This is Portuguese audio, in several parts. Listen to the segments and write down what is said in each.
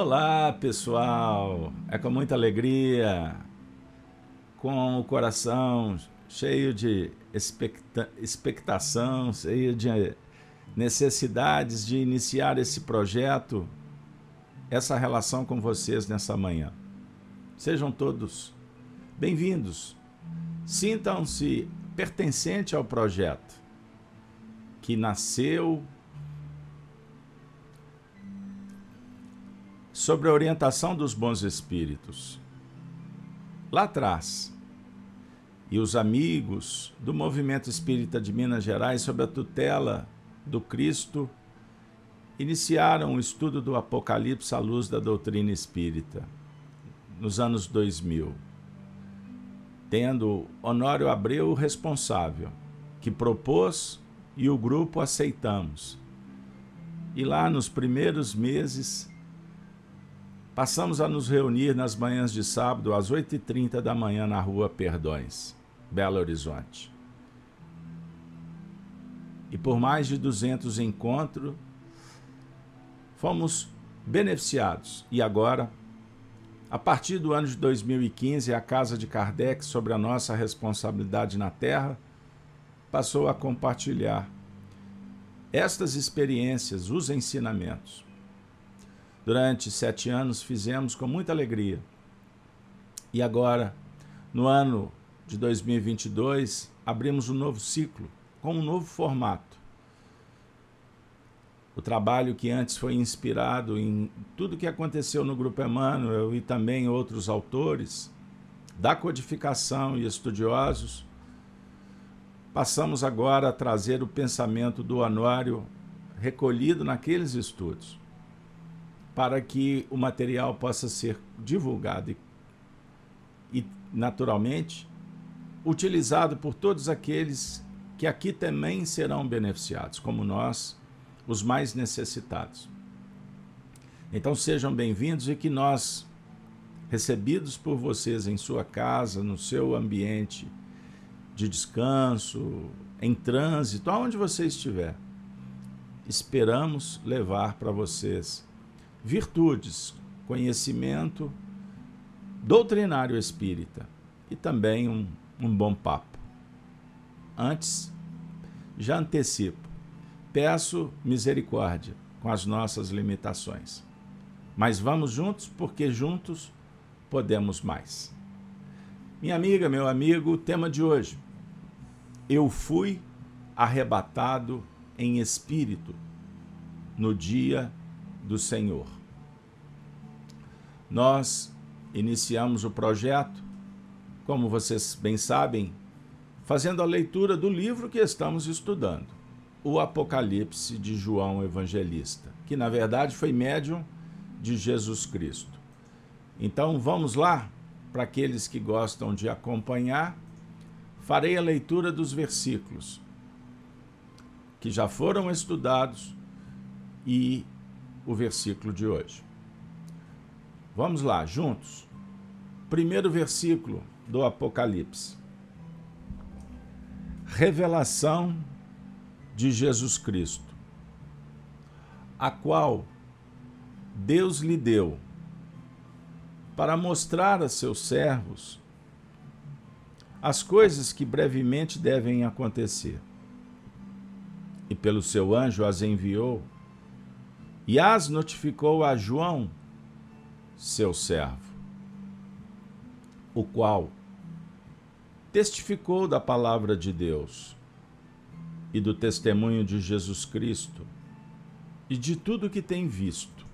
Olá, pessoal! É com muita alegria, com o coração cheio de expecta expectação, cheio de necessidades de iniciar esse projeto, essa relação com vocês nessa manhã. Sejam todos bem-vindos. Sintam-se pertencente ao projeto que nasceu sobre a orientação dos bons espíritos. Lá atrás, e os amigos do movimento espírita de Minas Gerais, sob a tutela do Cristo, iniciaram o estudo do Apocalipse à luz da doutrina espírita, nos anos 2000, tendo Honório Abreu o responsável, que propôs e o grupo aceitamos. E lá nos primeiros meses Passamos a nos reunir nas manhãs de sábado às 8h30 da manhã na rua Perdões, Belo Horizonte. E por mais de 200 encontros, fomos beneficiados. E agora, a partir do ano de 2015, a Casa de Kardec, sobre a nossa responsabilidade na Terra, passou a compartilhar estas experiências, os ensinamentos durante sete anos fizemos com muita alegria. E agora, no ano de 2022, abrimos um novo ciclo, com um novo formato. O trabalho que antes foi inspirado em tudo que aconteceu no Grupo Emmanuel e também outros autores, da codificação e estudiosos, passamos agora a trazer o pensamento do anuário recolhido naqueles estudos para que o material possa ser divulgado e, e, naturalmente, utilizado por todos aqueles que aqui também serão beneficiados, como nós, os mais necessitados. Então sejam bem-vindos e que nós, recebidos por vocês em sua casa, no seu ambiente de descanso, em trânsito, aonde você estiver, esperamos levar para vocês virtudes, conhecimento doutrinário espírita e também um, um bom papo. Antes, já antecipo, peço misericórdia com as nossas limitações. Mas vamos juntos porque juntos podemos mais. Minha amiga, meu amigo, o tema de hoje. Eu fui arrebatado em espírito no dia do Senhor. Nós iniciamos o projeto, como vocês bem sabem, fazendo a leitura do livro que estamos estudando, o Apocalipse de João Evangelista, que na verdade foi médium de Jesus Cristo. Então vamos lá, para aqueles que gostam de acompanhar, farei a leitura dos versículos que já foram estudados e o versículo de hoje. Vamos lá, juntos. Primeiro versículo do Apocalipse. Revelação de Jesus Cristo, a qual Deus lhe deu para mostrar a seus servos as coisas que brevemente devem acontecer. E pelo seu anjo as enviou e as notificou a João, seu servo, o qual testificou da palavra de Deus e do testemunho de Jesus Cristo e de tudo que tem visto.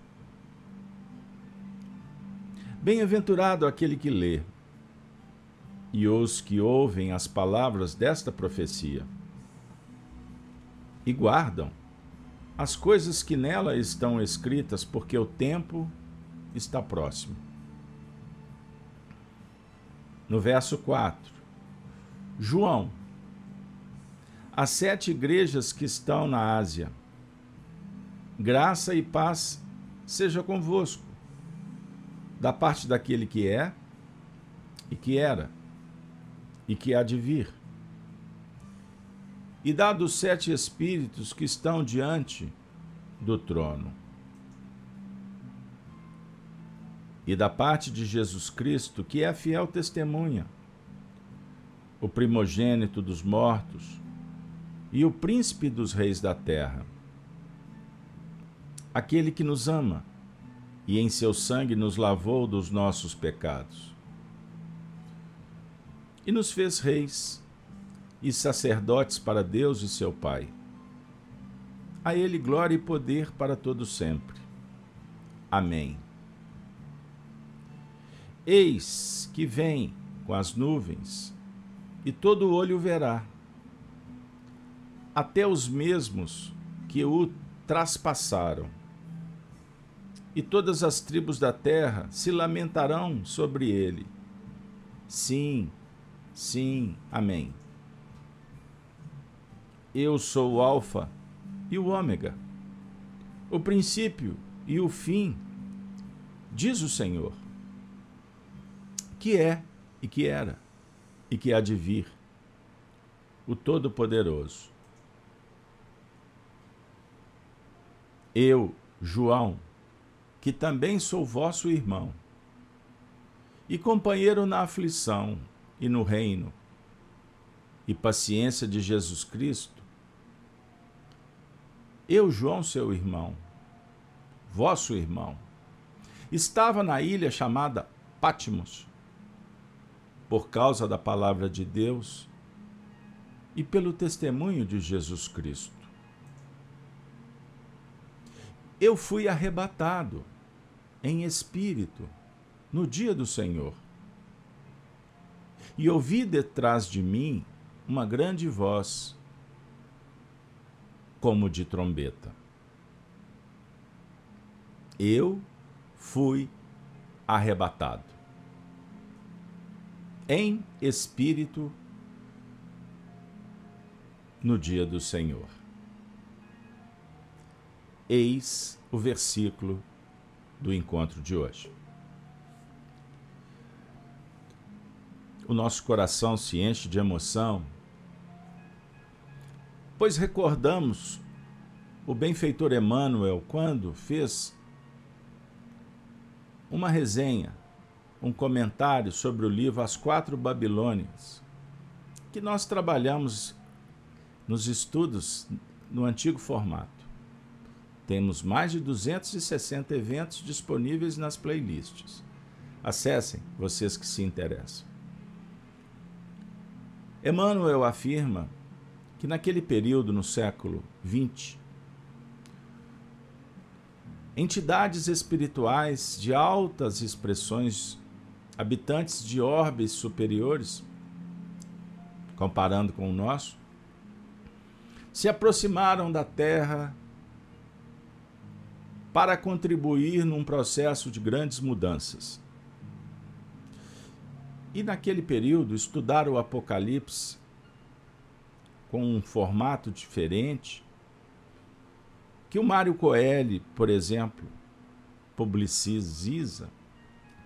Bem-aventurado aquele que lê e os que ouvem as palavras desta profecia e guardam as coisas que nela estão escritas, porque o tempo está próximo. No verso 4, João, as sete igrejas que estão na Ásia, graça e paz seja convosco, da parte daquele que é, e que era, e que há de vir e dá dos sete espíritos que estão diante do trono. e da parte de Jesus Cristo, que é a fiel testemunha, o primogênito dos mortos e o príncipe dos reis da terra, aquele que nos ama e em seu sangue nos lavou dos nossos pecados e nos fez reis e sacerdotes para Deus e seu Pai. A Ele glória e poder para todo sempre. Amém. Eis que vem com as nuvens, e todo olho verá, até os mesmos que o traspassaram. E todas as tribos da terra se lamentarão sobre ele. Sim, sim, amém. Eu sou o Alfa e o Ômega, o princípio e o fim, diz o Senhor que é e que era e que há de vir, o Todo-Poderoso. Eu, João, que também sou vosso irmão, e companheiro na aflição e no reino, e paciência de Jesus Cristo, eu, João, seu irmão, vosso irmão, estava na ilha chamada Patmos, por causa da palavra de Deus e pelo testemunho de Jesus Cristo. Eu fui arrebatado em espírito no dia do Senhor e ouvi detrás de mim uma grande voz, como de trombeta. Eu fui arrebatado em espírito no dia do Senhor. Eis o versículo do encontro de hoje. O nosso coração se enche de emoção, pois recordamos o benfeitor Emmanuel quando fez uma resenha um comentário sobre o livro As Quatro Babilônias, que nós trabalhamos nos estudos no antigo formato. Temos mais de 260 eventos disponíveis nas playlists. Acessem, vocês que se interessam. Emmanuel afirma que naquele período, no século XX, entidades espirituais de altas expressões habitantes de orbes superiores, comparando com o nosso, se aproximaram da Terra para contribuir num processo de grandes mudanças. E naquele período, estudar o Apocalipse com um formato diferente, que o Mário Coelho, por exemplo, publiciza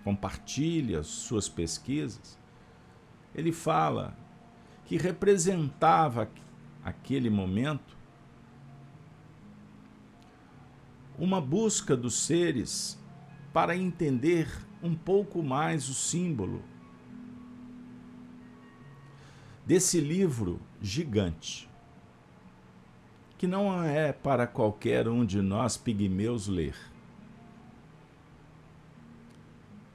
compartilha suas pesquisas, ele fala que representava aquele momento uma busca dos seres para entender um pouco mais o símbolo desse livro gigante, que não é para qualquer um de nós pigmeus ler.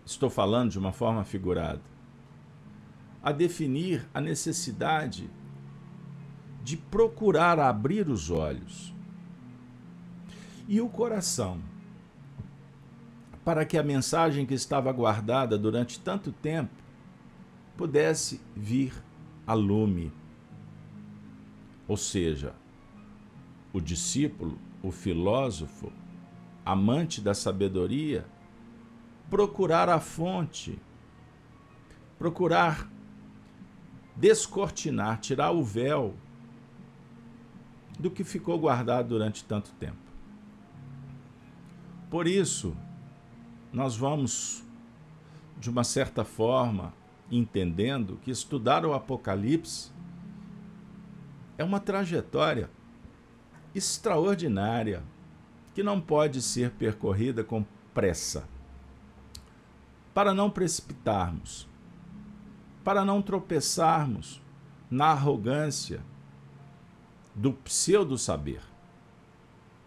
estou falando de uma forma figurada, a definir a necessidade de procurar abrir os olhos e o coração para que a mensagem que estava guardada durante tanto tempo pudesse vir a lume. Ou seja, o discípulo, o filósofo, amante da sabedoria, procurar a fonte, procurar descortinar, tirar o véu do que ficou guardado durante tanto tempo. Por isso, nós vamos, de uma certa forma, entendendo que estudar o Apocalipse é uma trajetória extraordinária que não pode ser percorrida com pressa para não precipitarmos, para não tropeçarmos na arrogância do pseudo-saber,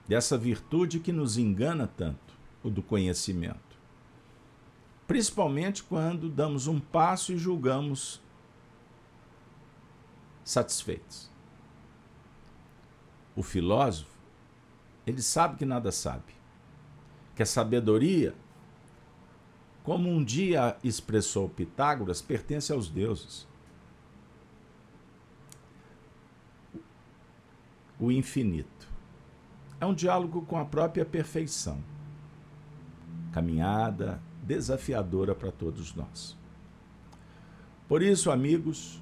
dessa virtude que nos engana tanto, o do conhecimento. Principalmente quando damos um passo e julgamos satisfeitos. O filósofo, ele sabe que nada sabe, que a sabedoria como um dia expressou Pitágoras, pertence aos deuses. O infinito. É um diálogo com a própria perfeição. Caminhada desafiadora para todos nós. Por isso, amigos,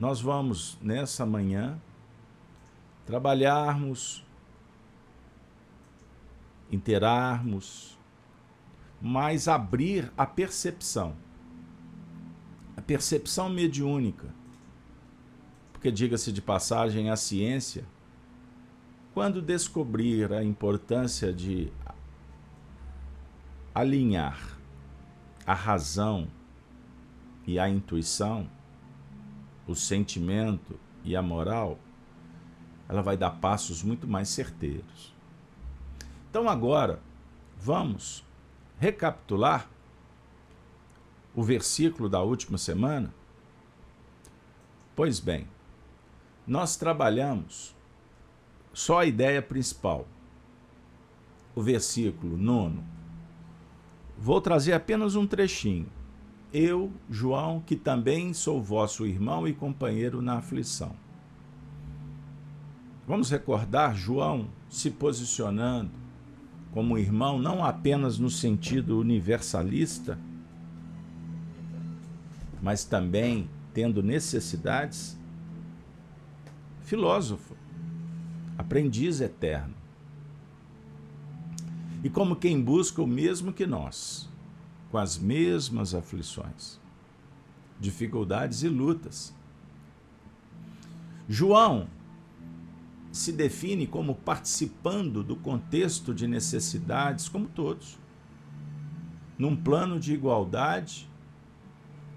nós vamos nessa manhã trabalharmos, interarmos, mas abrir a percepção. A percepção mediúnica. Porque, diga-se de passagem, a ciência, quando descobrir a importância de alinhar a razão e a intuição, o sentimento e a moral, ela vai dar passos muito mais certeiros. Então, agora, vamos recapitular o versículo da última semana? Pois bem, nós trabalhamos só a ideia principal, o versículo nono. Vou trazer apenas um trechinho. Eu, João, que também sou vosso irmão e companheiro na aflição. Vamos recordar João se posicionando como irmão, não apenas no sentido universalista, mas também tendo necessidades, filósofo, aprendiz eterno. E como quem busca o mesmo que nós, com as mesmas aflições, dificuldades e lutas. João se define como participando do contexto de necessidades, como todos, num plano de igualdade,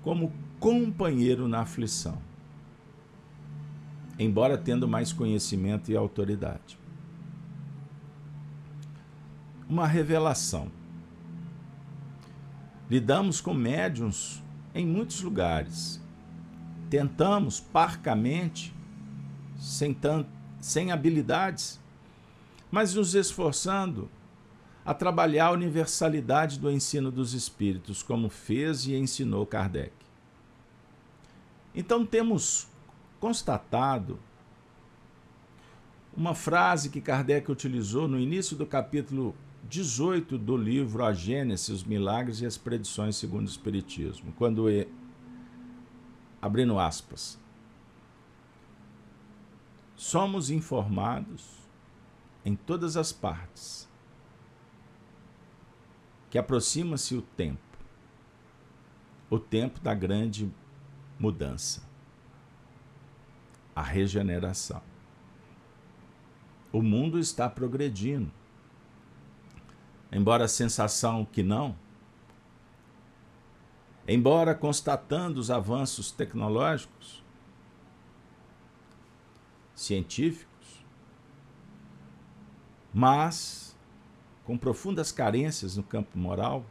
como companheiro na aflição, embora tendo mais conhecimento e autoridade. Uma revelação. Lidamos com médiums em muitos lugares. Tentamos parcamente, sem tanto sem habilidades, mas nos esforçando a trabalhar a universalidade do ensino dos espíritos, como fez e ensinou Kardec. Então temos constatado uma frase que Kardec utilizou no início do capítulo 18 do livro A Gênese, os Milagres e as Predições segundo o Espiritismo, quando, abrindo aspas, somos informados em todas as partes que aproxima-se o tempo, o tempo da grande mudança, a regeneração. O mundo está progredindo. Embora a sensação que não, embora constatando os avanços tecnológicos, científicos, mas com profundas carências no campo moral,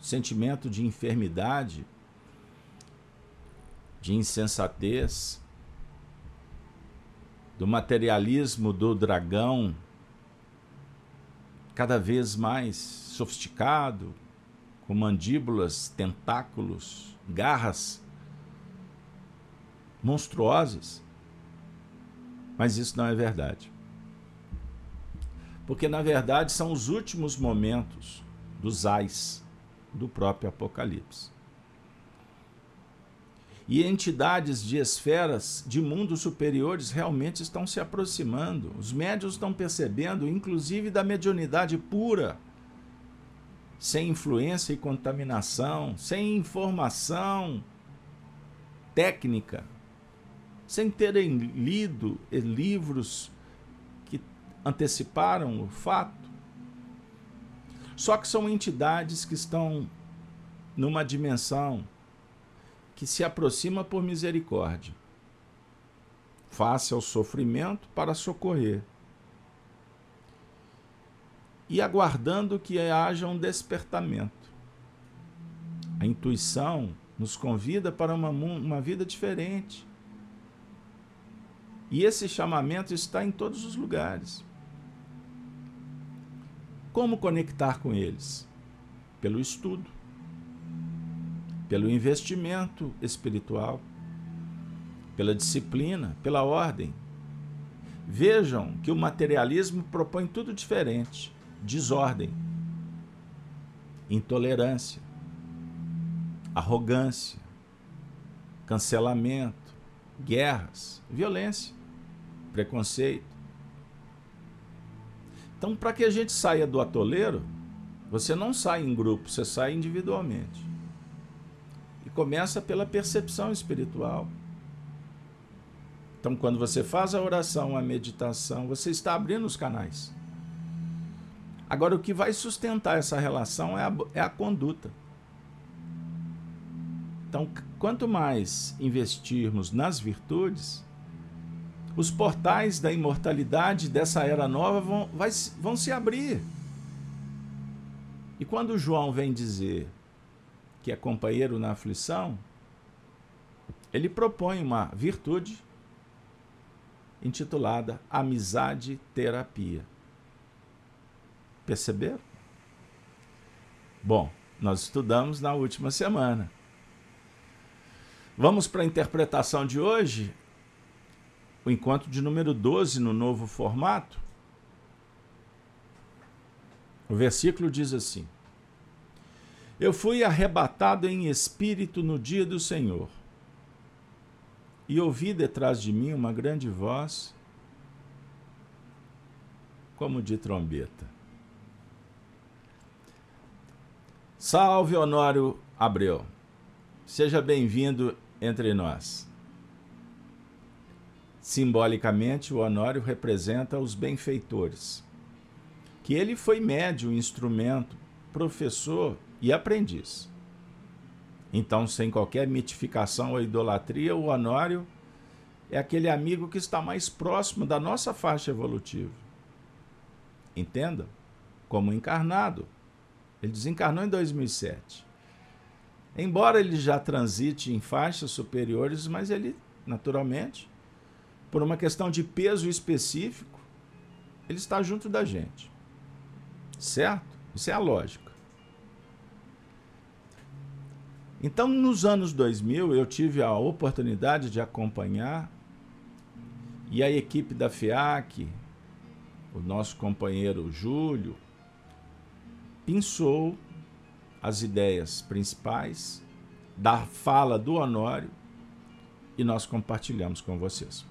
sentimento de enfermidade, de insensatez, do materialismo do dragão cada vez mais sofisticado, com mandíbulas, tentáculos, garras monstruosas. Mas isso não é verdade. Porque, na verdade, são os últimos momentos dos ais do próprio Apocalipse. E entidades de esferas de mundos superiores realmente estão se aproximando. Os médios estão percebendo, inclusive da mediunidade pura, sem influência e contaminação, sem informação técnica sem terem lido livros que anteciparam o fato. Só que são entidades que estão numa dimensão que se aproxima por misericórdia. Face ao sofrimento para socorrer. E aguardando que haja um despertamento. A intuição nos convida para uma, uma vida diferente. E esse chamamento está em todos os lugares. Como conectar com eles? Pelo estudo, pelo investimento espiritual, pela disciplina, pela ordem. Vejam que o materialismo propõe tudo diferente: desordem, intolerância, arrogância, cancelamento, guerras, violência, preconceito. Então, para que a gente saia do atoleiro, você não sai em grupo, você sai individualmente. E começa pela percepção espiritual. Então, quando você faz a oração, a meditação, você está abrindo os canais. Agora, o que vai sustentar essa relação é a, é a conduta. Então, quanto mais investirmos nas virtudes, os portais da imortalidade dessa era nova vão, vai, vão se abrir. E quando João vem dizer que é companheiro na aflição, ele propõe uma virtude intitulada Amizade Terapia. Perceberam? Bom, nós estudamos na última semana. Vamos para a interpretação de hoje, o encontro de número 12 no novo formato. O versículo diz assim: Eu fui arrebatado em espírito no dia do Senhor, e ouvi detrás de mim uma grande voz, como de trombeta. Salve Honório Abreu. Seja bem-vindo entre nós. Simbolicamente, o Honório representa os benfeitores, que ele foi médio, instrumento, professor e aprendiz. Então, sem qualquer mitificação ou idolatria, o Honório é aquele amigo que está mais próximo da nossa faixa evolutiva. Entenda? Como encarnado. Ele desencarnou em 2007. Embora ele já transite em faixas superiores, mas ele, naturalmente, por uma questão de peso específico, ele está junto da gente. Certo? Isso é a lógica. Então, nos anos 2000, eu tive a oportunidade de acompanhar e a equipe da FIAC, o nosso companheiro Júlio, pensou as ideias principais da fala do Honório e nós compartilhamos com vocês.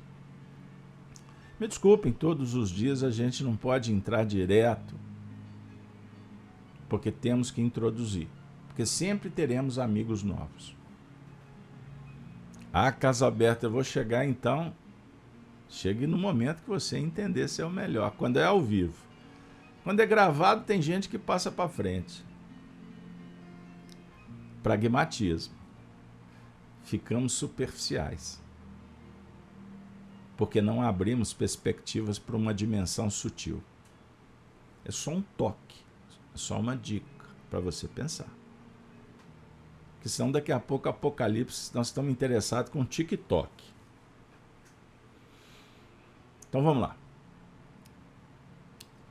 Me desculpem, todos os dias a gente não pode entrar direto, porque temos que introduzir, porque sempre teremos amigos novos. A casa aberta, eu vou chegar então. Chegue no momento que você entender se é o melhor, quando é ao vivo. Quando é gravado, tem gente que passa para frente pragmatismo. Ficamos superficiais. Porque não abrimos perspectivas para uma dimensão sutil. É só um toque, é só uma dica para você pensar. Que senão daqui a pouco, Apocalipse, nós estamos interessados com TikTok. Então vamos lá.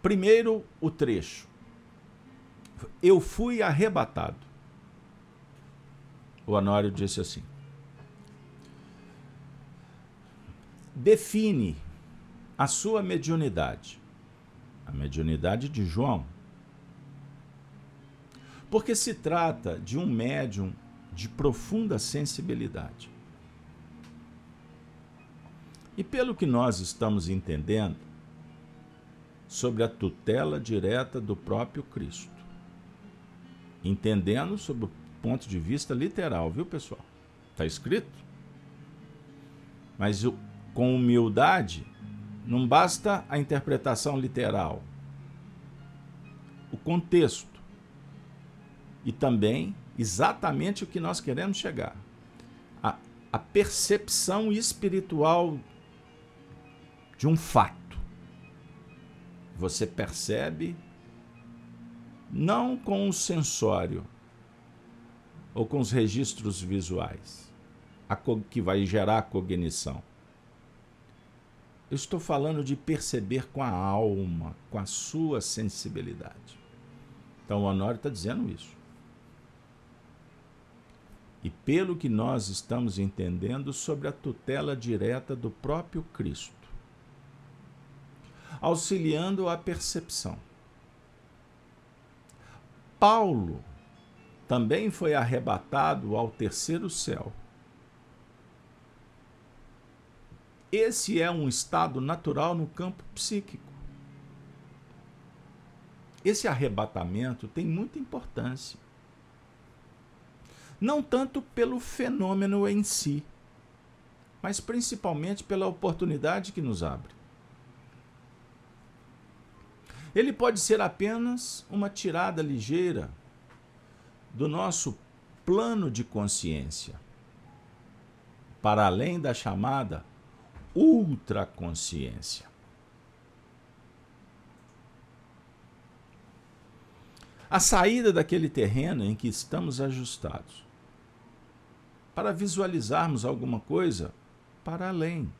Primeiro, o trecho. Eu fui arrebatado o Honório disse assim: define a sua mediunidade, a mediunidade de João, porque se trata de um médium de profunda sensibilidade. E pelo que nós estamos entendendo, sobre a tutela direta do próprio Cristo, entendendo sobre o ponto de vista literal, viu, pessoal? Está escrito. Mas com humildade, não basta a interpretação literal. O contexto. e também exatamente o que nós queremos chegar. A, a percepção espiritual de um fato. Você percebe não com o sensório ou com os registros visuais, que vai gerar a cognição. Eu estou falando de perceber com a alma, com a sua sensibilidade. Então o Honório está dizendo isso. E pelo que nós estamos entendendo sobre a tutela direta do próprio Cristo, auxiliando a percepção. Paulo também foi arrebatado ao terceiro céu. Esse é um estado natural no campo psíquico. Esse arrebatamento tem muita importância. Não tanto pelo fenômeno em si, mas principalmente pela oportunidade que nos abre. Ele pode ser apenas uma tirada ligeira do nosso plano de consciência, para além da chamada ultraconsciência. A saída daquele terreno em que estamos ajustados, para visualizarmos alguma coisa para além.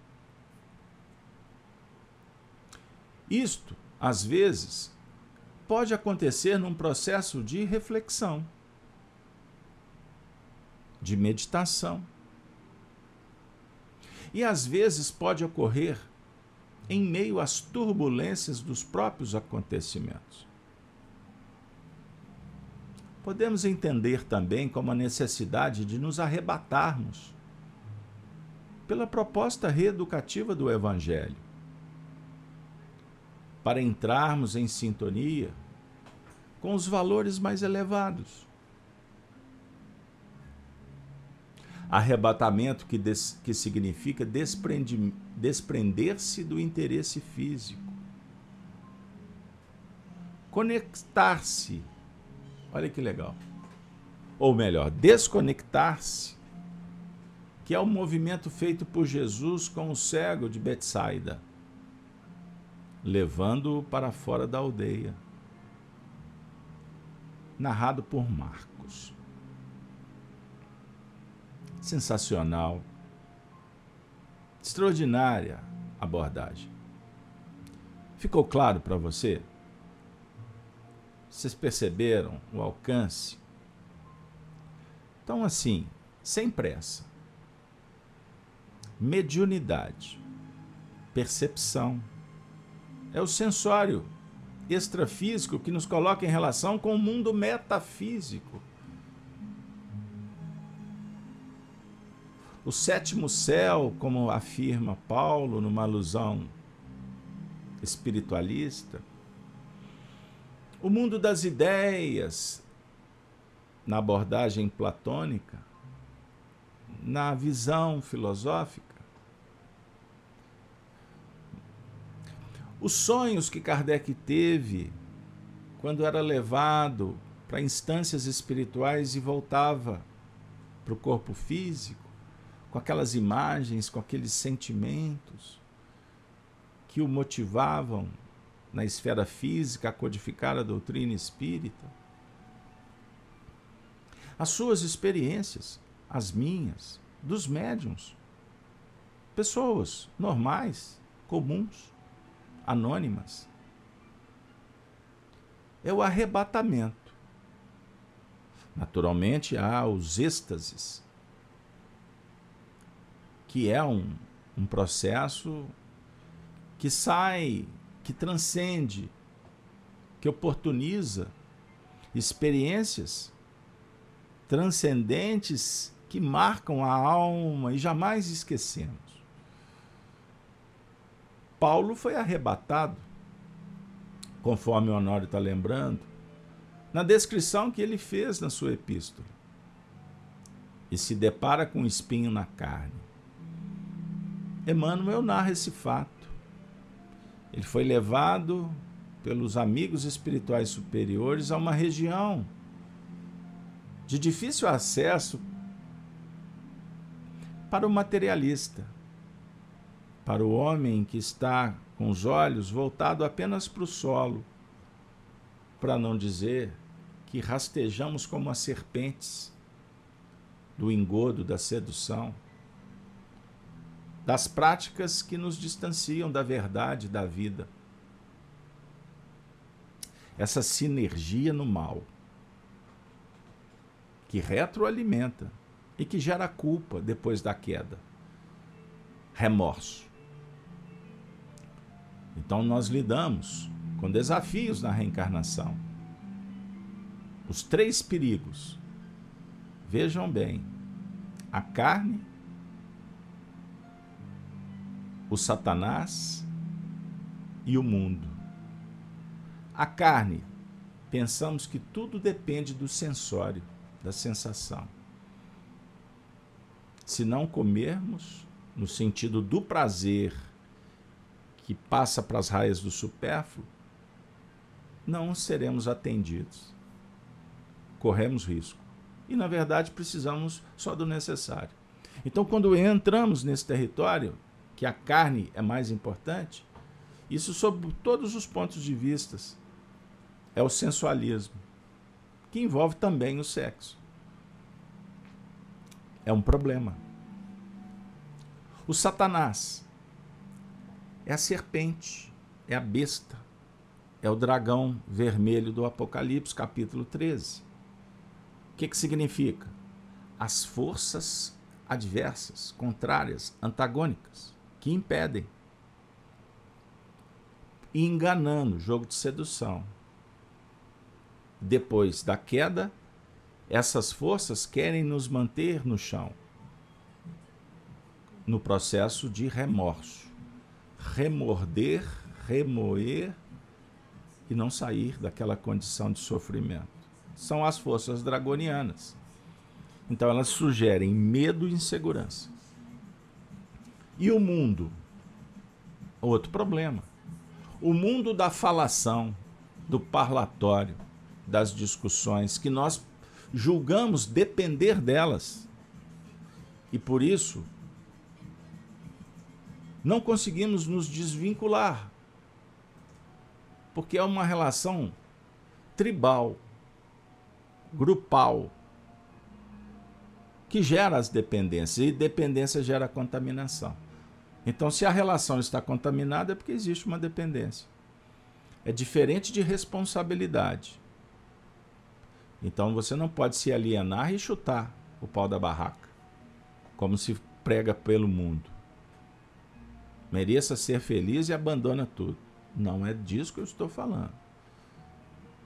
Isto, às vezes, pode acontecer num processo de reflexão, de meditação. E às vezes pode ocorrer em meio às turbulências dos próprios acontecimentos. Podemos entender também como a necessidade de nos arrebatarmos pela proposta reeducativa do Evangelho, para entrarmos em sintonia com os valores mais elevados Arrebatamento que, des, que significa desprender-se do interesse físico. Conectar-se. Olha que legal. Ou melhor, desconectar-se, que é o movimento feito por Jesus com o cego de Betsaida, levando-o para fora da aldeia. Narrado por Marcos sensacional, extraordinária abordagem. Ficou claro para você? Vocês perceberam o alcance? Então, assim, sem pressa. Mediunidade, percepção, é o sensório extrafísico que nos coloca em relação com o mundo metafísico O sétimo céu, como afirma Paulo numa alusão espiritualista, o mundo das ideias, na abordagem platônica, na visão filosófica, os sonhos que Kardec teve quando era levado para instâncias espirituais e voltava para o corpo físico, com aquelas imagens, com aqueles sentimentos que o motivavam na esfera física a codificar a doutrina espírita. As suas experiências, as minhas, dos médiums, pessoas normais, comuns, anônimas. É o arrebatamento. Naturalmente, há os êxtases, que é um, um processo que sai, que transcende, que oportuniza experiências transcendentes que marcam a alma e jamais esquecemos. Paulo foi arrebatado, conforme o Honório está lembrando, na descrição que ele fez na sua epístola. E se depara com um espinho na carne. Emmanuel narra esse fato. Ele foi levado pelos amigos espirituais superiores a uma região de difícil acesso para o materialista, para o homem que está com os olhos voltados apenas para o solo, para não dizer que rastejamos como as serpentes do engodo, da sedução, das práticas que nos distanciam da verdade da vida. Essa sinergia no mal, que retroalimenta e que gera culpa depois da queda, remorso. Então nós lidamos com desafios na reencarnação. Os três perigos. Vejam bem: a carne, o Satanás e o mundo. A carne, pensamos que tudo depende do sensório, da sensação. Se não comermos, no sentido do prazer que passa para as raias do supérfluo, não seremos atendidos. Corremos risco. E, na verdade, precisamos só do necessário. Então, quando entramos nesse território, que a carne é mais importante, isso sob todos os pontos de vista é o sensualismo, que envolve também o sexo. É um problema. O Satanás é a serpente, é a besta, é o dragão vermelho do Apocalipse, capítulo 13. O que, que significa? As forças adversas, contrárias, antagônicas que impedem. Enganando, jogo de sedução. Depois da queda, essas forças querem nos manter no chão, no processo de remorso. Remorder, remoer e não sair daquela condição de sofrimento. São as forças dragonianas. Então elas sugerem medo e insegurança. E o mundo? Outro problema. O mundo da falação, do parlatório, das discussões, que nós julgamos depender delas. E por isso, não conseguimos nos desvincular. Porque é uma relação tribal, grupal, que gera as dependências, e dependência gera contaminação. Então, se a relação está contaminada, é porque existe uma dependência. É diferente de responsabilidade. Então, você não pode se alienar e chutar o pau da barraca, como se prega pelo mundo. Mereça ser feliz e abandona tudo. Não é disso que eu estou falando.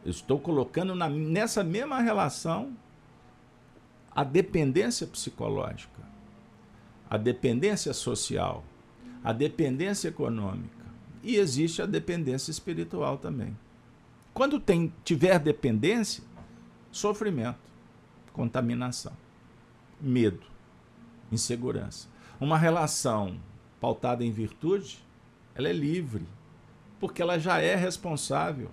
Eu estou colocando na, nessa mesma relação a dependência psicológica, a dependência social a dependência econômica e existe a dependência espiritual também. Quando tem, tiver dependência, sofrimento, contaminação, medo, insegurança. Uma relação pautada em virtude, ela é livre, porque ela já é responsável.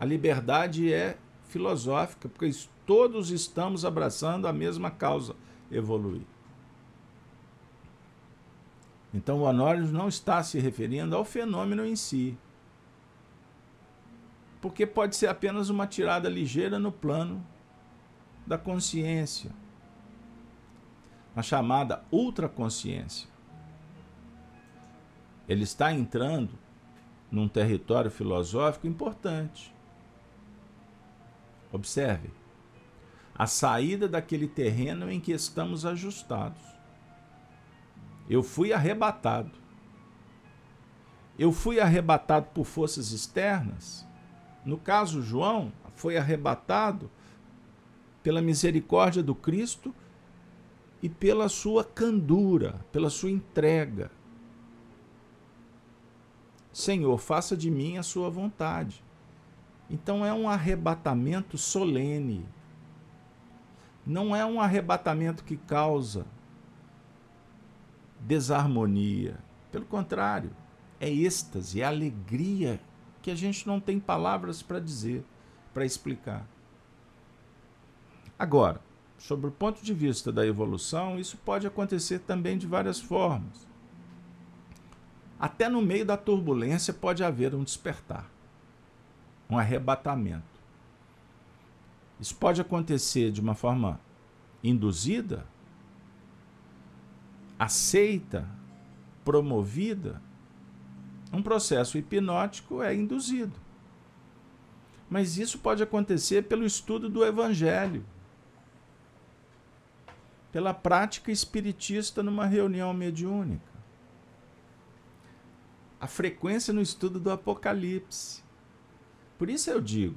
A liberdade é filosófica, porque todos estamos abraçando a mesma causa, evoluir. Então, o Honório não está se referindo ao fenômeno em si, porque pode ser apenas uma tirada ligeira no plano da consciência, a chamada ultraconsciência. Ele está entrando num território filosófico importante. Observe a saída daquele terreno em que estamos ajustados. Eu fui arrebatado. Eu fui arrebatado por forças externas. No caso, João foi arrebatado pela misericórdia do Cristo e pela sua candura, pela sua entrega. Senhor, faça de mim a sua vontade. Então é um arrebatamento solene. Não é um arrebatamento que causa desarmonia. Pelo contrário, é êxtase, é alegria que a gente não tem palavras para dizer, para explicar. Agora, sobre o ponto de vista da evolução, isso pode acontecer também de várias formas. Até no meio da turbulência pode haver um despertar, um arrebatamento. Isso pode acontecer de uma forma induzida, aceita, promovida. Um processo hipnótico é induzido. Mas isso pode acontecer pelo estudo do Evangelho, pela prática espiritista numa reunião mediúnica, a frequência no estudo do Apocalipse. Por isso eu digo,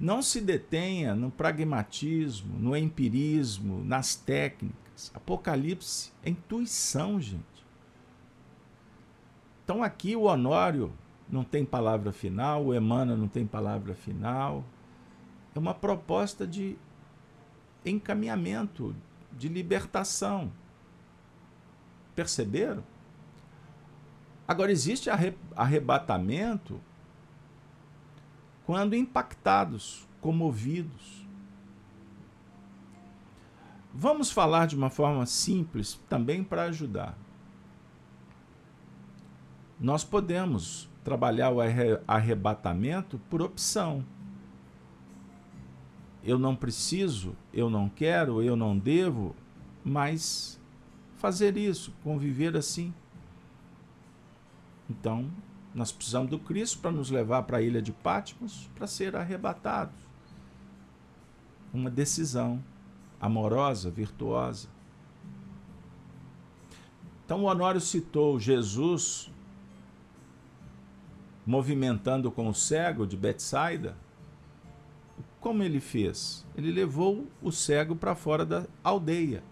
não se detenha no pragmatismo, no empirismo, nas técnicas. Apocalipse é intuição, gente. Então aqui o Honório não tem palavra final, o Emmanuel não tem palavra final. É uma proposta de encaminhamento, de libertação. Perceberam? Agora, existe arrebatamento quando impactados, comovidos. Vamos falar de uma forma simples também para ajudar. Nós podemos trabalhar o arrebatamento por opção. Eu não preciso, eu não quero, eu não devo, mas fazer isso, conviver assim. Então, nós precisamos do Cristo para nos levar para a ilha de Patmos para ser arrebatados. Uma decisão amorosa, virtuosa. Então, o Honório citou Jesus movimentando com o cego de Betsaida. Como ele fez? Ele levou o cego para fora da aldeia.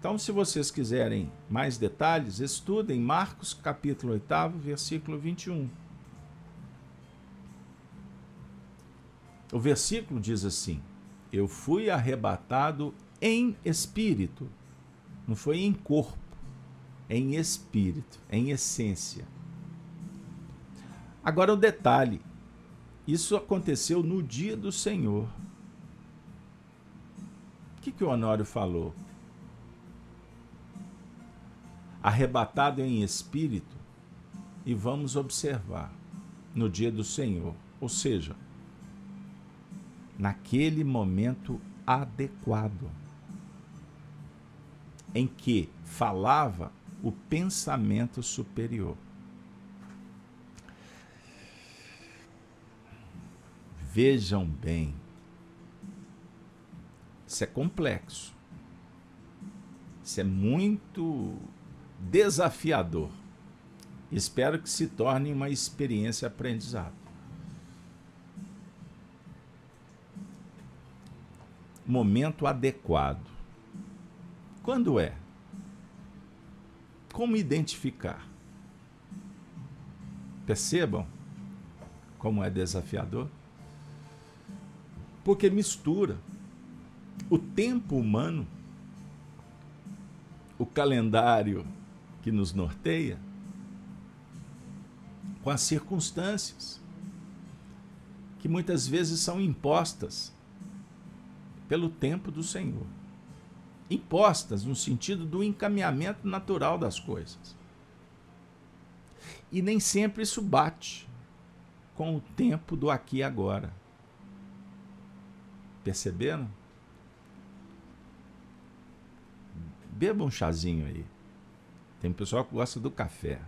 Então, se vocês quiserem mais detalhes, estudem Marcos capítulo 8, versículo 21. O versículo diz assim: Eu fui arrebatado em espírito. Não foi em corpo, em espírito, em essência. Agora o detalhe: isso aconteceu no dia do Senhor. O que, que o Honório falou? Arrebatado em espírito, e vamos observar no dia do Senhor, ou seja, naquele momento adequado em que falava o pensamento superior. Vejam bem, isso é complexo. Isso é muito desafiador. Espero que se torne uma experiência aprendizado. Momento adequado. Quando é? Como identificar? Percebam como é desafiador? Porque mistura o tempo humano, o calendário que nos norteia com as circunstâncias que muitas vezes são impostas pelo tempo do Senhor. Impostas no sentido do encaminhamento natural das coisas. E nem sempre isso bate com o tempo do aqui e agora. Perceberam? Beba um chazinho aí. Tem pessoal que gosta do café.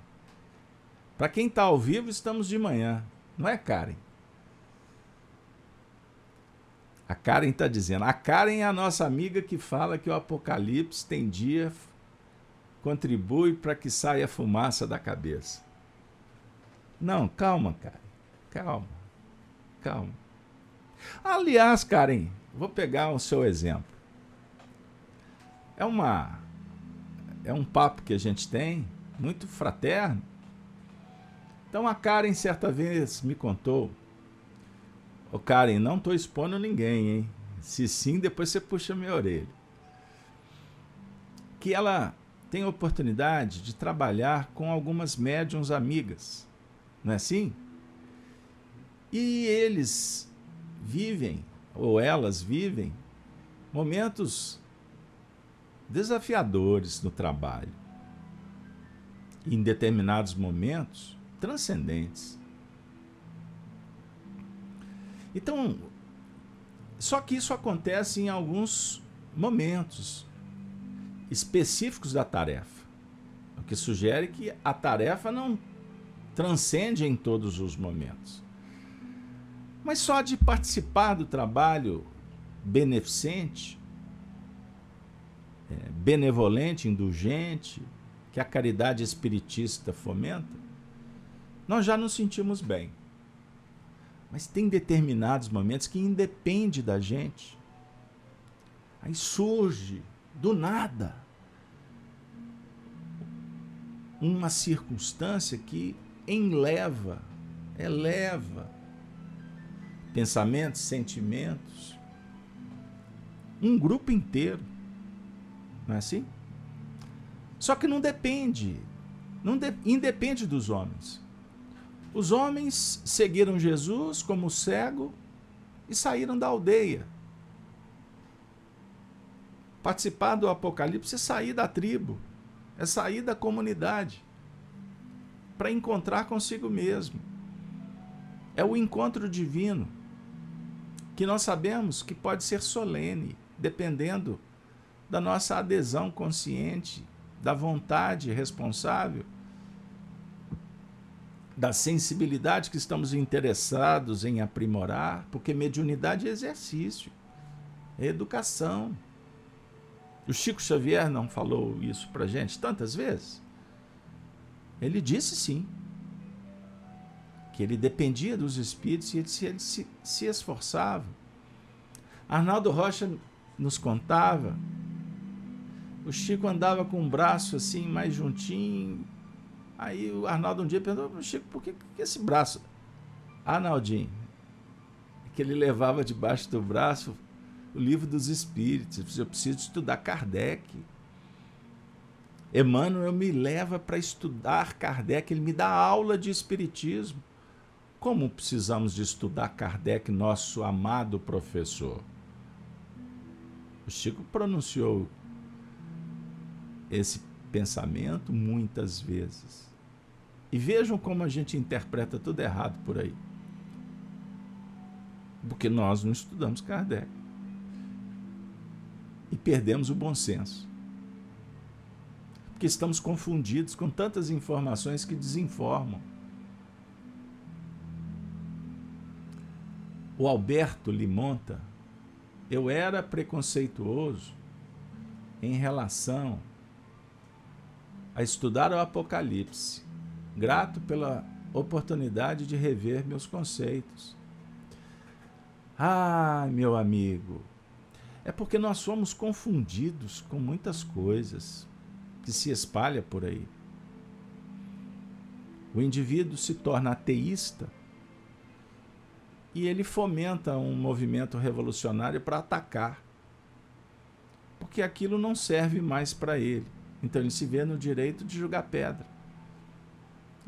Para quem está ao vivo, estamos de manhã. Não é, Karen? A Karen está dizendo. A Karen é a nossa amiga que fala que o Apocalipse tem dia, contribui para que saia fumaça da cabeça. Não, calma, Karen. Calma. Calma. Aliás, Karen, vou pegar o seu exemplo. É uma é um papo que a gente tem, muito fraterno. Então a Karen certa vez me contou, ô Karen, não estou expondo ninguém, hein? Se sim, depois você puxa minha orelha. Que ela tem a oportunidade de trabalhar com algumas médiums amigas, não é assim? E eles vivem, ou elas vivem, momentos desafiadores no trabalho. Em determinados momentos, transcendentes. Então, só que isso acontece em alguns momentos específicos da tarefa, o que sugere que a tarefa não transcende em todos os momentos. Mas só de participar do trabalho beneficente, é, benevolente, indulgente, que a caridade espiritista fomenta, nós já nos sentimos bem. Mas tem determinados momentos que independe da gente. Aí surge do nada uma circunstância que enleva, eleva pensamentos, sentimentos, um grupo inteiro. Não é assim? Só que não depende, não de, independe dos homens. Os homens seguiram Jesus como cego e saíram da aldeia. Participar do Apocalipse é sair da tribo, é sair da comunidade para encontrar consigo mesmo. É o encontro divino, que nós sabemos que pode ser solene, dependendo da nossa adesão consciente, da vontade responsável da sensibilidade que estamos interessados em aprimorar, porque mediunidade é exercício, é educação. O Chico Xavier não falou isso para gente tantas vezes? Ele disse sim, que ele dependia dos espíritos e ele se, ele se, se esforçava. Arnaldo Rocha nos contava, o Chico andava com o braço assim mais juntinho, Aí o Arnaldo um dia perguntou, Chico, por que, que esse braço? Arnaldinho, que ele levava debaixo do braço o livro dos Espíritos. Eu preciso estudar Kardec. Emmanuel me leva para estudar Kardec, ele me dá aula de Espiritismo. Como precisamos de estudar Kardec, nosso amado professor? O Chico pronunciou esse pensamento muitas vezes. E vejam como a gente interpreta tudo errado por aí. Porque nós não estudamos Kardec. E perdemos o bom senso. Porque estamos confundidos com tantas informações que desinformam. O Alberto Limonta, eu era preconceituoso em relação a estudar o Apocalipse grato pela oportunidade de rever meus conceitos. Ah, meu amigo, é porque nós somos confundidos com muitas coisas que se espalha por aí. O indivíduo se torna ateísta e ele fomenta um movimento revolucionário para atacar, porque aquilo não serve mais para ele. Então ele se vê no direito de jogar pedra.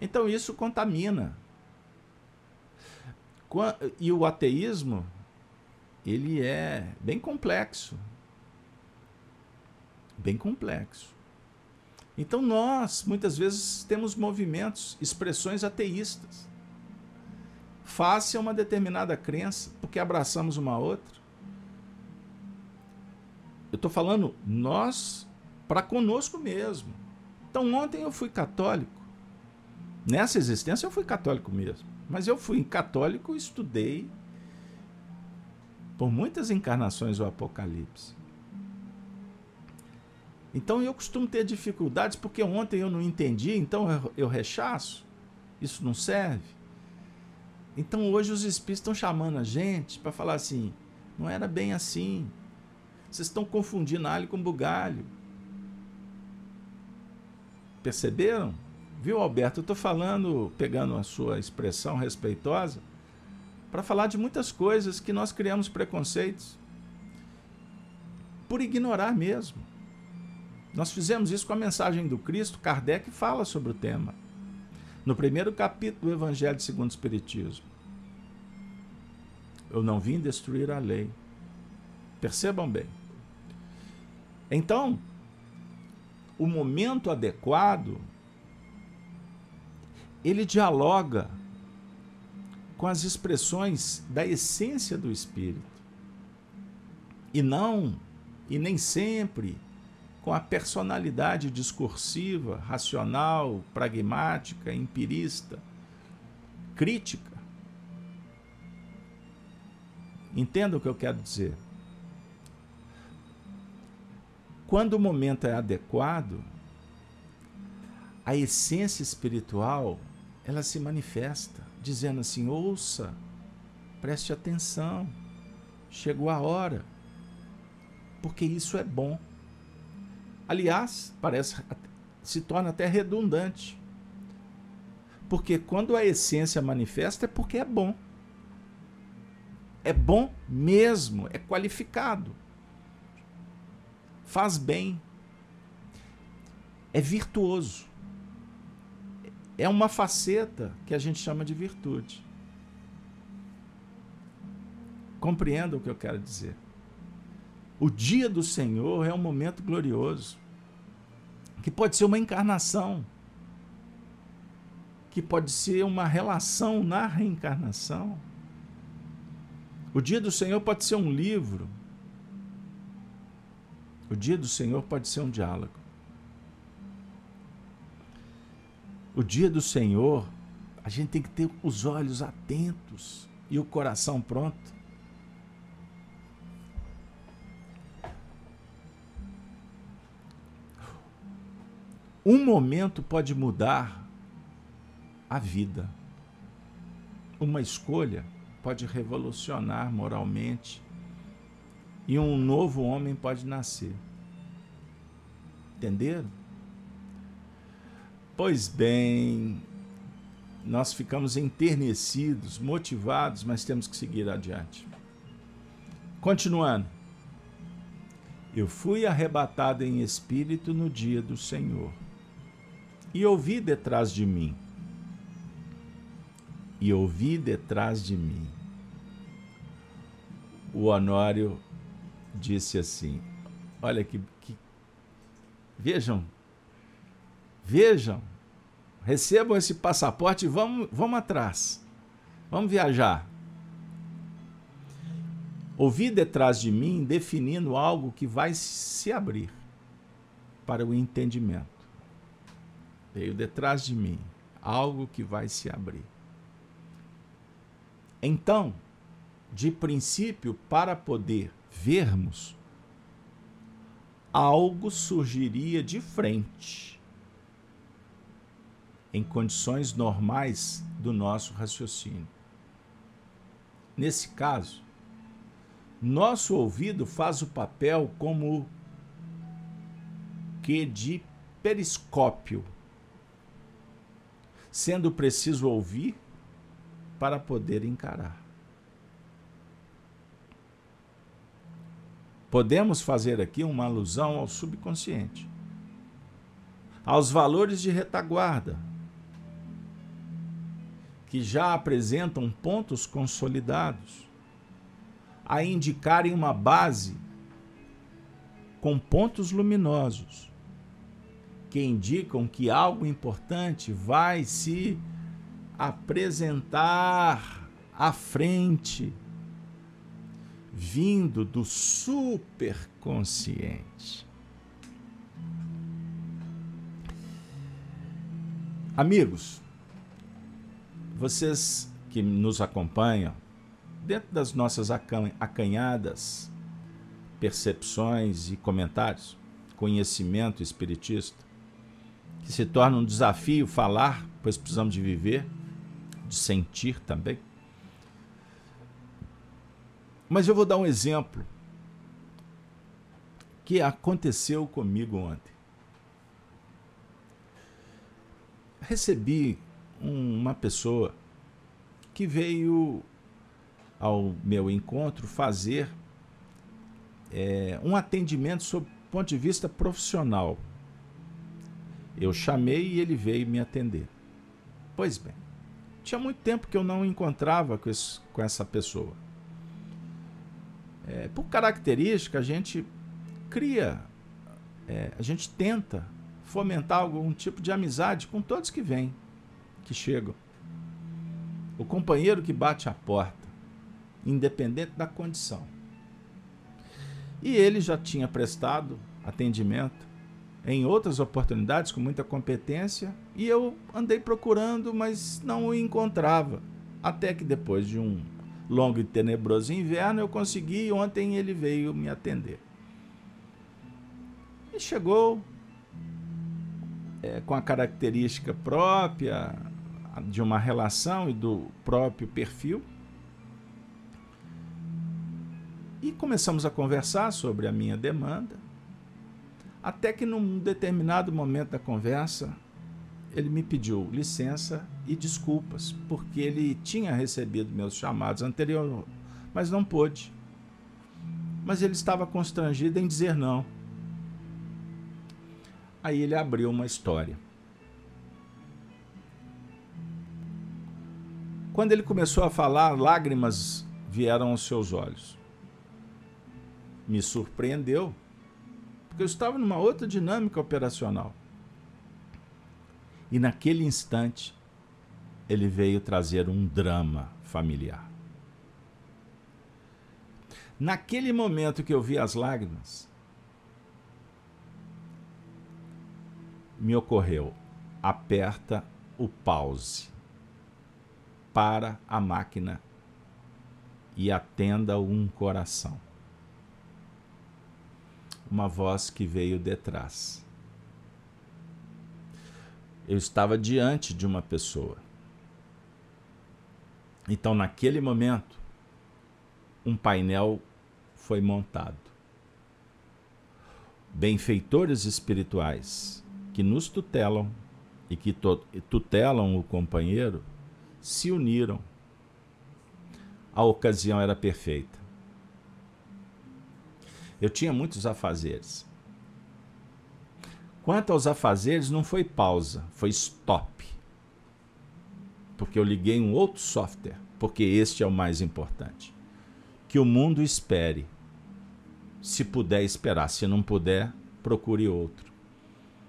Então isso contamina. E o ateísmo, ele é bem complexo. Bem complexo. Então nós, muitas vezes, temos movimentos, expressões ateístas. Face a uma determinada crença, porque abraçamos uma outra. Eu estou falando nós para conosco mesmo. Então ontem eu fui católico. Nessa existência eu fui católico mesmo. Mas eu fui católico e estudei por muitas encarnações o Apocalipse. Então eu costumo ter dificuldades porque ontem eu não entendi, então eu rechaço. Isso não serve. Então hoje os espíritos estão chamando a gente para falar assim: não era bem assim. Vocês estão confundindo alho com bugalho. Perceberam? Viu, Alberto? Eu estou falando, pegando a sua expressão respeitosa, para falar de muitas coisas que nós criamos preconceitos por ignorar mesmo. Nós fizemos isso com a mensagem do Cristo, Kardec fala sobre o tema. No primeiro capítulo do Evangelho segundo o Espiritismo. Eu não vim destruir a lei. Percebam bem. Então, o momento adequado ele dialoga com as expressões da essência do espírito. E não, e nem sempre, com a personalidade discursiva, racional, pragmática, empirista, crítica. Entenda o que eu quero dizer. Quando o momento é adequado, a essência espiritual ela se manifesta, dizendo assim: ouça, preste atenção, chegou a hora, porque isso é bom. Aliás, parece se torna até redundante. Porque quando a essência manifesta é porque é bom. É bom mesmo, é qualificado. Faz bem. É virtuoso é uma faceta que a gente chama de virtude. Compreenda o que eu quero dizer. O dia do Senhor é um momento glorioso, que pode ser uma encarnação, que pode ser uma relação na reencarnação. O dia do Senhor pode ser um livro. O dia do Senhor pode ser um diálogo. O dia do Senhor, a gente tem que ter os olhos atentos e o coração pronto. Um momento pode mudar a vida. Uma escolha pode revolucionar moralmente e um novo homem pode nascer. Entenderam? Pois bem, nós ficamos enternecidos, motivados, mas temos que seguir adiante. Continuando. Eu fui arrebatado em espírito no dia do Senhor, e ouvi detrás de mim, e ouvi detrás de mim. O Honório disse assim: Olha que, que vejam Vejam, recebam esse passaporte e vamos, vamos atrás. Vamos viajar. Ouvi detrás de mim definindo algo que vai se abrir para o entendimento. Veio detrás de mim algo que vai se abrir. Então, de princípio, para poder vermos, algo surgiria de frente em condições normais do nosso raciocínio. Nesse caso, nosso ouvido faz o papel como que de periscópio, sendo preciso ouvir para poder encarar. Podemos fazer aqui uma alusão ao subconsciente, aos valores de retaguarda, que já apresentam pontos consolidados, a indicarem uma base com pontos luminosos, que indicam que algo importante vai se apresentar à frente, vindo do superconsciente. Amigos, vocês que nos acompanham, dentro das nossas acanhadas percepções e comentários, conhecimento espiritista, que se torna um desafio falar, pois precisamos de viver, de sentir também. Mas eu vou dar um exemplo que aconteceu comigo ontem. Recebi uma pessoa que veio ao meu encontro fazer é, um atendimento sob ponto de vista profissional. Eu chamei e ele veio me atender. Pois bem, tinha muito tempo que eu não encontrava com, esse, com essa pessoa. É, por característica, a gente cria, é, a gente tenta fomentar algum tipo de amizade com todos que vêm, que chegam. O companheiro que bate a porta, independente da condição. E ele já tinha prestado atendimento em outras oportunidades com muita competência e eu andei procurando, mas não o encontrava. Até que depois de um longo e tenebroso inverno eu consegui e ontem ele veio me atender. E chegou é, com a característica própria de uma relação e do próprio perfil. E começamos a conversar sobre a minha demanda. Até que num determinado momento da conversa, ele me pediu licença e desculpas, porque ele tinha recebido meus chamados anteriormente, mas não pôde. Mas ele estava constrangido em dizer não. Aí ele abriu uma história. Quando ele começou a falar, lágrimas vieram aos seus olhos. Me surpreendeu porque eu estava numa outra dinâmica operacional. E naquele instante, ele veio trazer um drama familiar. Naquele momento que eu vi as lágrimas, me ocorreu: aperta o pause para a máquina e atenda um coração uma voz que veio detrás. Eu estava diante de uma pessoa. Então, naquele momento, um painel foi montado. Benfeitores espirituais que nos tutelam e que tutelam o companheiro se uniram. A ocasião era perfeita. Eu tinha muitos afazeres. Quanto aos afazeres, não foi pausa, foi stop. Porque eu liguei um outro software, porque este é o mais importante. Que o mundo espere. Se puder esperar, se não puder, procure outro.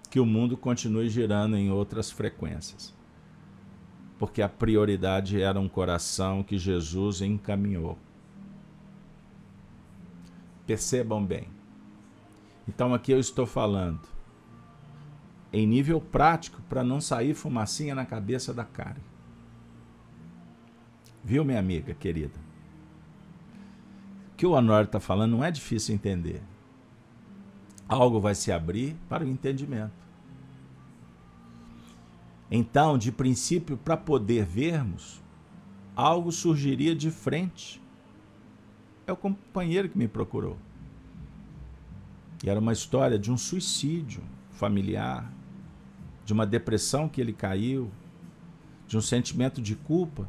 Que o mundo continue girando em outras frequências. Porque a prioridade era um coração que Jesus encaminhou Percebam bem. Então aqui eu estou falando em nível prático para não sair fumacinha na cabeça da Karen. Viu, minha amiga querida? O que o Honório está falando não é difícil entender. Algo vai se abrir para o entendimento. Então, de princípio, para poder vermos, algo surgiria de frente é o companheiro que me procurou. E era uma história de um suicídio familiar, de uma depressão que ele caiu, de um sentimento de culpa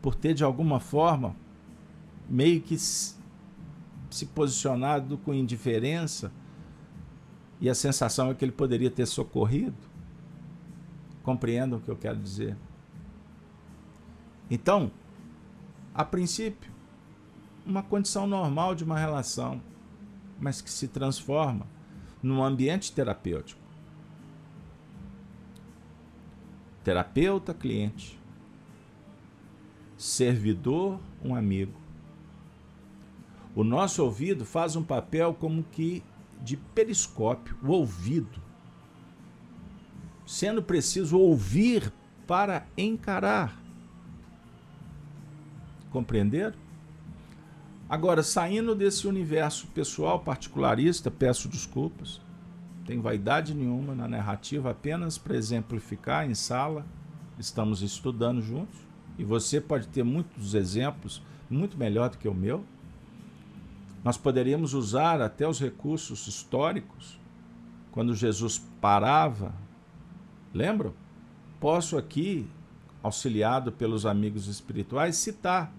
por ter de alguma forma meio que se posicionado com indiferença e a sensação é que ele poderia ter socorrido. Compreendam o que eu quero dizer? Então, a princípio, uma condição normal de uma relação, mas que se transforma num ambiente terapêutico. Terapeuta, cliente. Servidor, um amigo. O nosso ouvido faz um papel como que de periscópio, o ouvido. Sendo preciso ouvir para encarar. Compreenderam? Agora, saindo desse universo pessoal particularista, peço desculpas. Tem vaidade nenhuma na narrativa, apenas para exemplificar em sala. Estamos estudando juntos. E você pode ter muitos exemplos muito melhor do que o meu. Nós poderíamos usar até os recursos históricos. Quando Jesus parava, lembram? Posso aqui, auxiliado pelos amigos espirituais, citar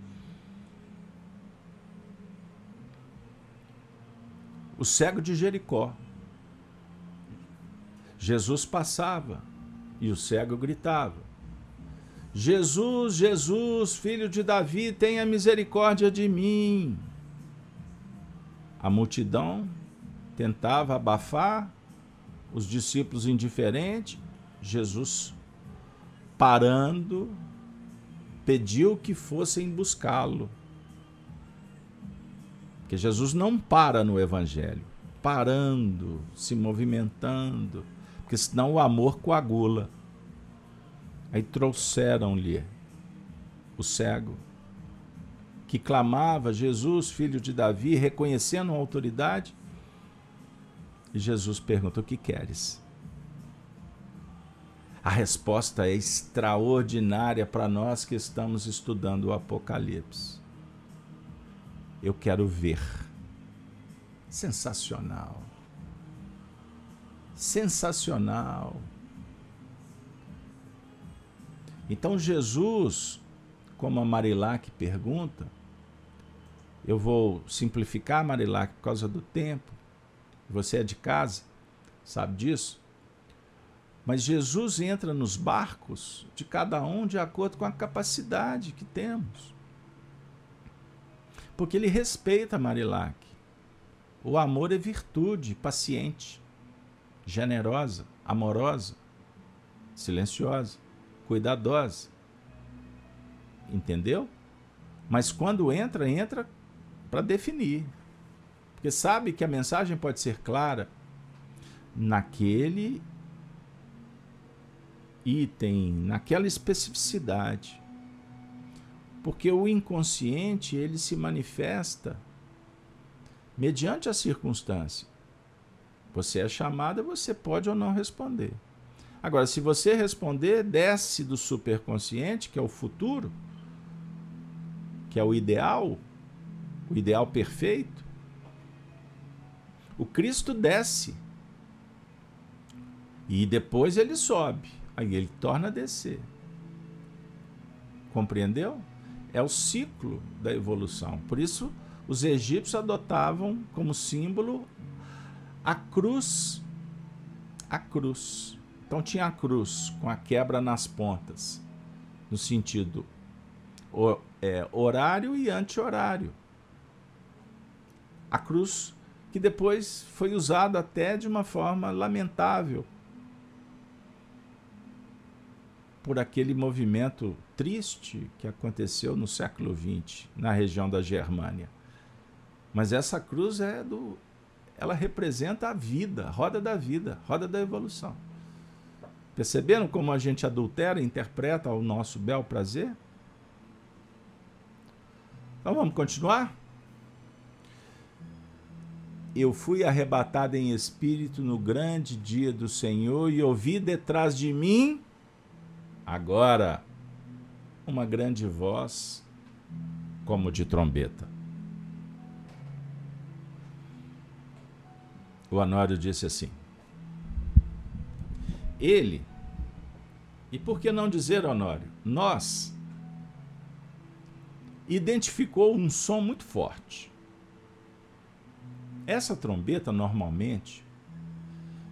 o cego de Jericó. Jesus passava e o cego gritava: Jesus, Jesus, filho de Davi, tenha misericórdia de mim. A multidão tentava abafar, os discípulos indiferentes, Jesus parando, pediu que fossem buscá-lo. Porque Jesus não para no Evangelho, parando, se movimentando, porque senão o amor coagula. Aí trouxeram-lhe o cego, que clamava Jesus, filho de Davi, reconhecendo a autoridade. E Jesus pergunta: O que queres? A resposta é extraordinária para nós que estamos estudando o Apocalipse. Eu quero ver. Sensacional. Sensacional. Então Jesus, como a Marilac pergunta, eu vou simplificar, Marilac, por causa do tempo. Você é de casa, sabe disso? Mas Jesus entra nos barcos de cada um de acordo com a capacidade que temos. Porque ele respeita Marilac. O amor é virtude paciente, generosa, amorosa, silenciosa, cuidadosa. Entendeu? Mas quando entra, entra para definir. Porque sabe que a mensagem pode ser clara naquele item, naquela especificidade. Porque o inconsciente, ele se manifesta mediante a circunstância. Você é chamada, você pode ou não responder. Agora, se você responder, desce do superconsciente, que é o futuro, que é o ideal, o ideal perfeito. O Cristo desce. E depois ele sobe. Aí ele torna a descer. Compreendeu? É o ciclo da evolução. Por isso, os egípcios adotavam como símbolo a cruz. A cruz. Então tinha a cruz com a quebra nas pontas, no sentido é, horário e anti-horário. A cruz que depois foi usada até de uma forma lamentável por aquele movimento triste que aconteceu no século XX na região da Germânia. Mas essa cruz é do ela representa a vida, roda da vida, roda da evolução. Perceberam como a gente adultera e interpreta ao nosso bel prazer? Então vamos continuar? Eu fui arrebatado em espírito no grande dia do Senhor e ouvi detrás de mim Agora, uma grande voz, como de trombeta. O Anório disse assim: Ele, e por que não dizer, Honório, nós, identificou um som muito forte. Essa trombeta, normalmente,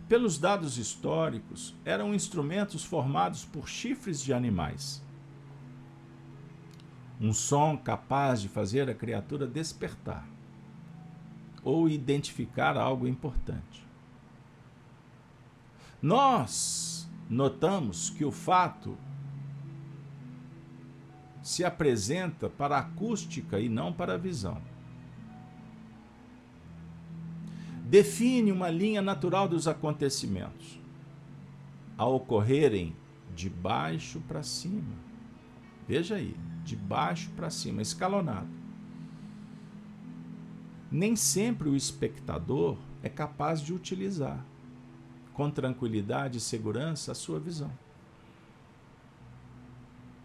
pelos dados históricos, eram instrumentos formados por chifres de animais. Um som capaz de fazer a criatura despertar ou identificar algo importante. Nós notamos que o fato se apresenta para a acústica e não para a visão. define uma linha natural dos acontecimentos a ocorrerem de baixo para cima. Veja aí, de baixo para cima, escalonado. Nem sempre o espectador é capaz de utilizar com tranquilidade e segurança a sua visão.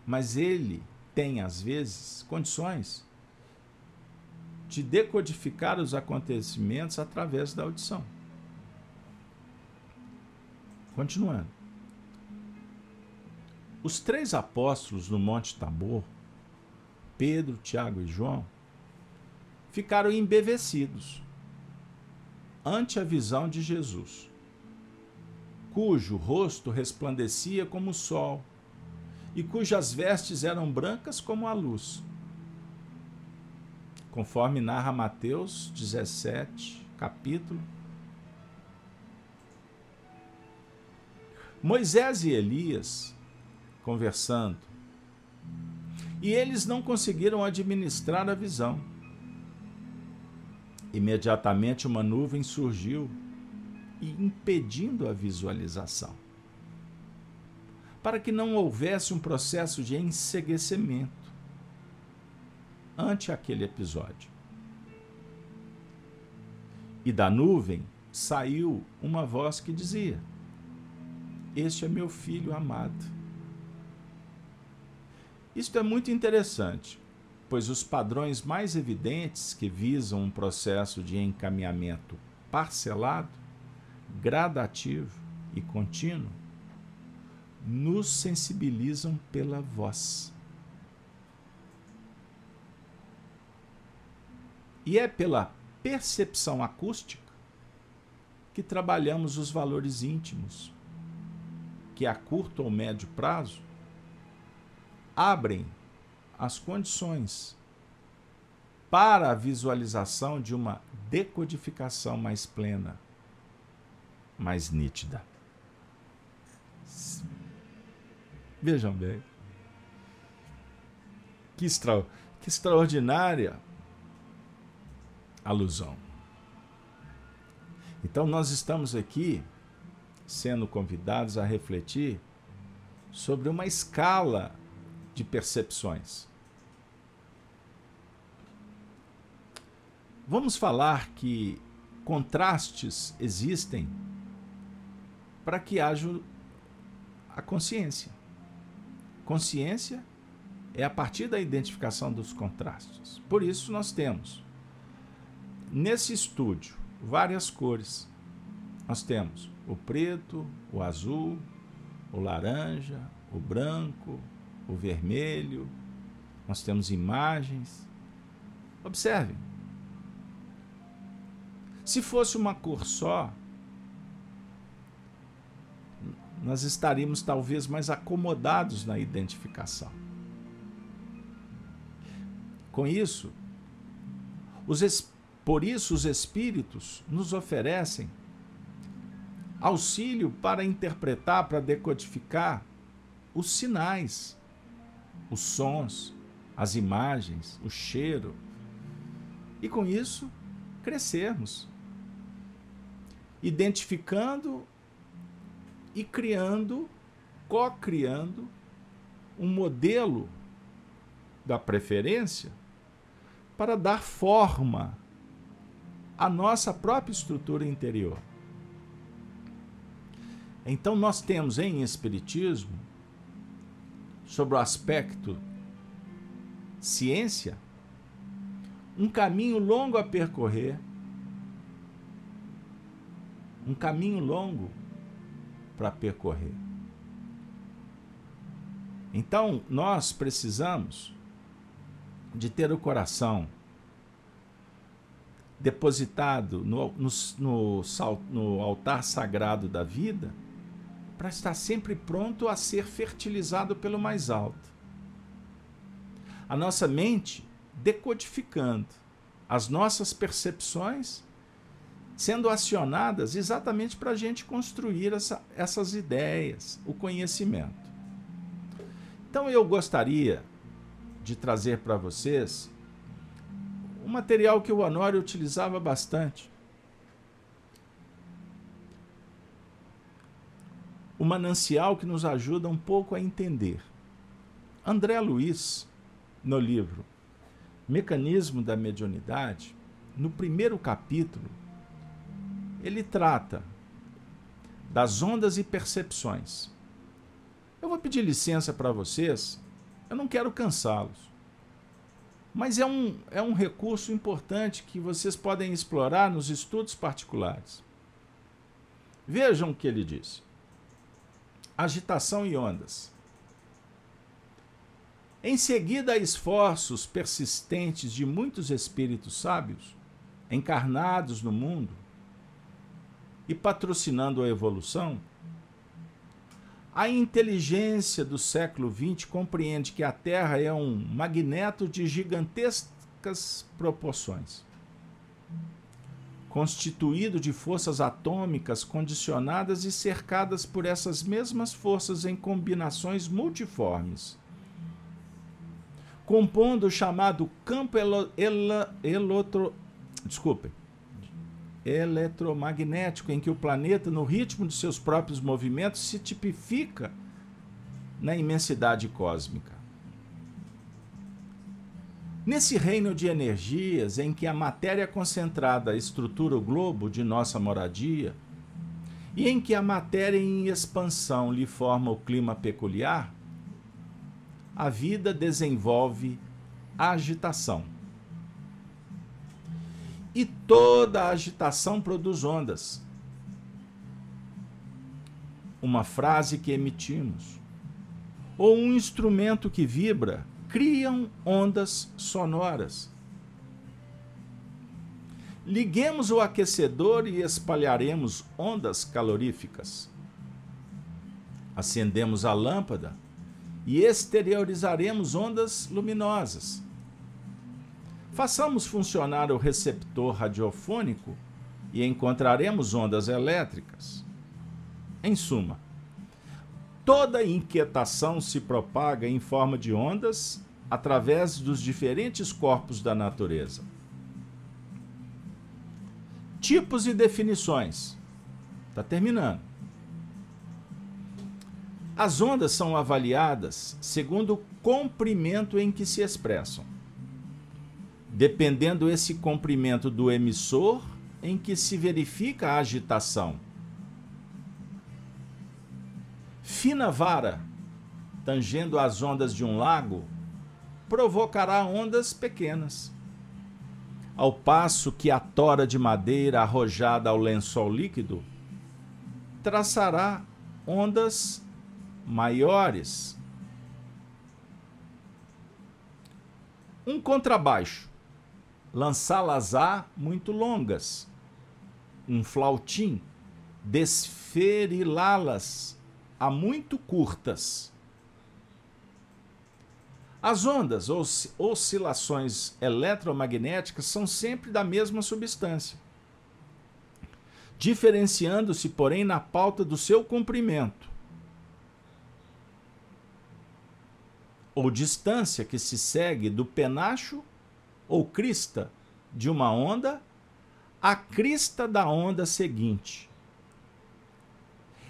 Mas ele tem, às vezes, condições de decodificar os acontecimentos através da audição. Continuando. Os três apóstolos no Monte Tabor, Pedro, Tiago e João, ficaram embevecidos ante a visão de Jesus, cujo rosto resplandecia como o sol e cujas vestes eram brancas como a luz conforme narra Mateus 17, capítulo. Moisés e Elias conversando. E eles não conseguiram administrar a visão. Imediatamente uma nuvem surgiu e impedindo a visualização. Para que não houvesse um processo de enseguecimento ante aquele episódio. E da nuvem saiu uma voz que dizia: Este é meu filho amado. Isto é muito interessante, pois os padrões mais evidentes que visam um processo de encaminhamento parcelado, gradativo e contínuo nos sensibilizam pela voz. E é pela percepção acústica que trabalhamos os valores íntimos, que a curto ou médio prazo abrem as condições para a visualização de uma decodificação mais plena, mais nítida. Vejam bem. Que, extra, que extraordinária alusão. Então, nós estamos aqui sendo convidados a refletir sobre uma escala de percepções. Vamos falar que contrastes existem para que haja a consciência. Consciência é a partir da identificação dos contrastes. Por isso, nós temos nesse estúdio várias cores. Nós temos o preto, o azul, o laranja, o branco, o vermelho, nós temos imagens. Observem. Se fosse uma cor só, nós estaríamos talvez mais acomodados na identificação. Com isso, os, por isso os espíritos nos oferecem auxílio para interpretar, para decodificar os sinais os sons, as imagens, o cheiro. E com isso, crescermos. Identificando e criando, co-criando um modelo da preferência para dar forma à nossa própria estrutura interior. Então, nós temos em Espiritismo sobre o aspecto ciência, um caminho longo a percorrer, um caminho longo para percorrer. Então, nós precisamos de ter o coração depositado no, no, no, no altar sagrado da vida para estar sempre pronto a ser fertilizado pelo mais alto. A nossa mente decodificando as nossas percepções, sendo acionadas exatamente para a gente construir essa, essas ideias, o conhecimento. Então eu gostaria de trazer para vocês um material que o Honório utilizava bastante, o manancial que nos ajuda um pouco a entender. André Luiz, no livro Mecanismo da Mediunidade, no primeiro capítulo, ele trata das ondas e percepções. Eu vou pedir licença para vocês, eu não quero cansá-los. Mas é um, é um recurso importante que vocês podem explorar nos estudos particulares. Vejam o que ele disse agitação e ondas. Em seguida, esforços persistentes de muitos espíritos sábios, encarnados no mundo e patrocinando a evolução, a inteligência do século XX compreende que a Terra é um magneto de gigantesca gigantescas proporções. Constituído de forças atômicas condicionadas e cercadas por essas mesmas forças em combinações multiformes, compondo o chamado campo elo, elo, elotro, desculpe, eletromagnético, em que o planeta, no ritmo de seus próprios movimentos, se tipifica na imensidade cósmica. Nesse reino de energias em que a matéria concentrada estrutura o globo de nossa moradia, e em que a matéria em expansão lhe forma o clima peculiar, a vida desenvolve agitação. E toda agitação produz ondas. Uma frase que emitimos, ou um instrumento que vibra, criam ondas sonoras. Liguemos o aquecedor e espalharemos ondas caloríficas. Acendemos a lâmpada e exteriorizaremos ondas luminosas. Façamos funcionar o receptor radiofônico e encontraremos ondas elétricas. Em suma, toda inquietação se propaga em forma de ondas através dos diferentes corpos da natureza. Tipos e definições. Está terminando. As ondas são avaliadas segundo o comprimento em que se expressam, dependendo esse comprimento do emissor em que se verifica a agitação. Fina vara, tangendo as ondas de um lago, provocará ondas pequenas. Ao passo que a tora de madeira arrojada ao lençol líquido traçará ondas maiores. Um contrabaixo, lançá-las a muito longas. Um flautim, desferilá-las a muito curtas. As ondas ou oscilações eletromagnéticas são sempre da mesma substância, diferenciando-se, porém, na pauta do seu comprimento ou distância que se segue do penacho ou crista de uma onda à crista da onda seguinte.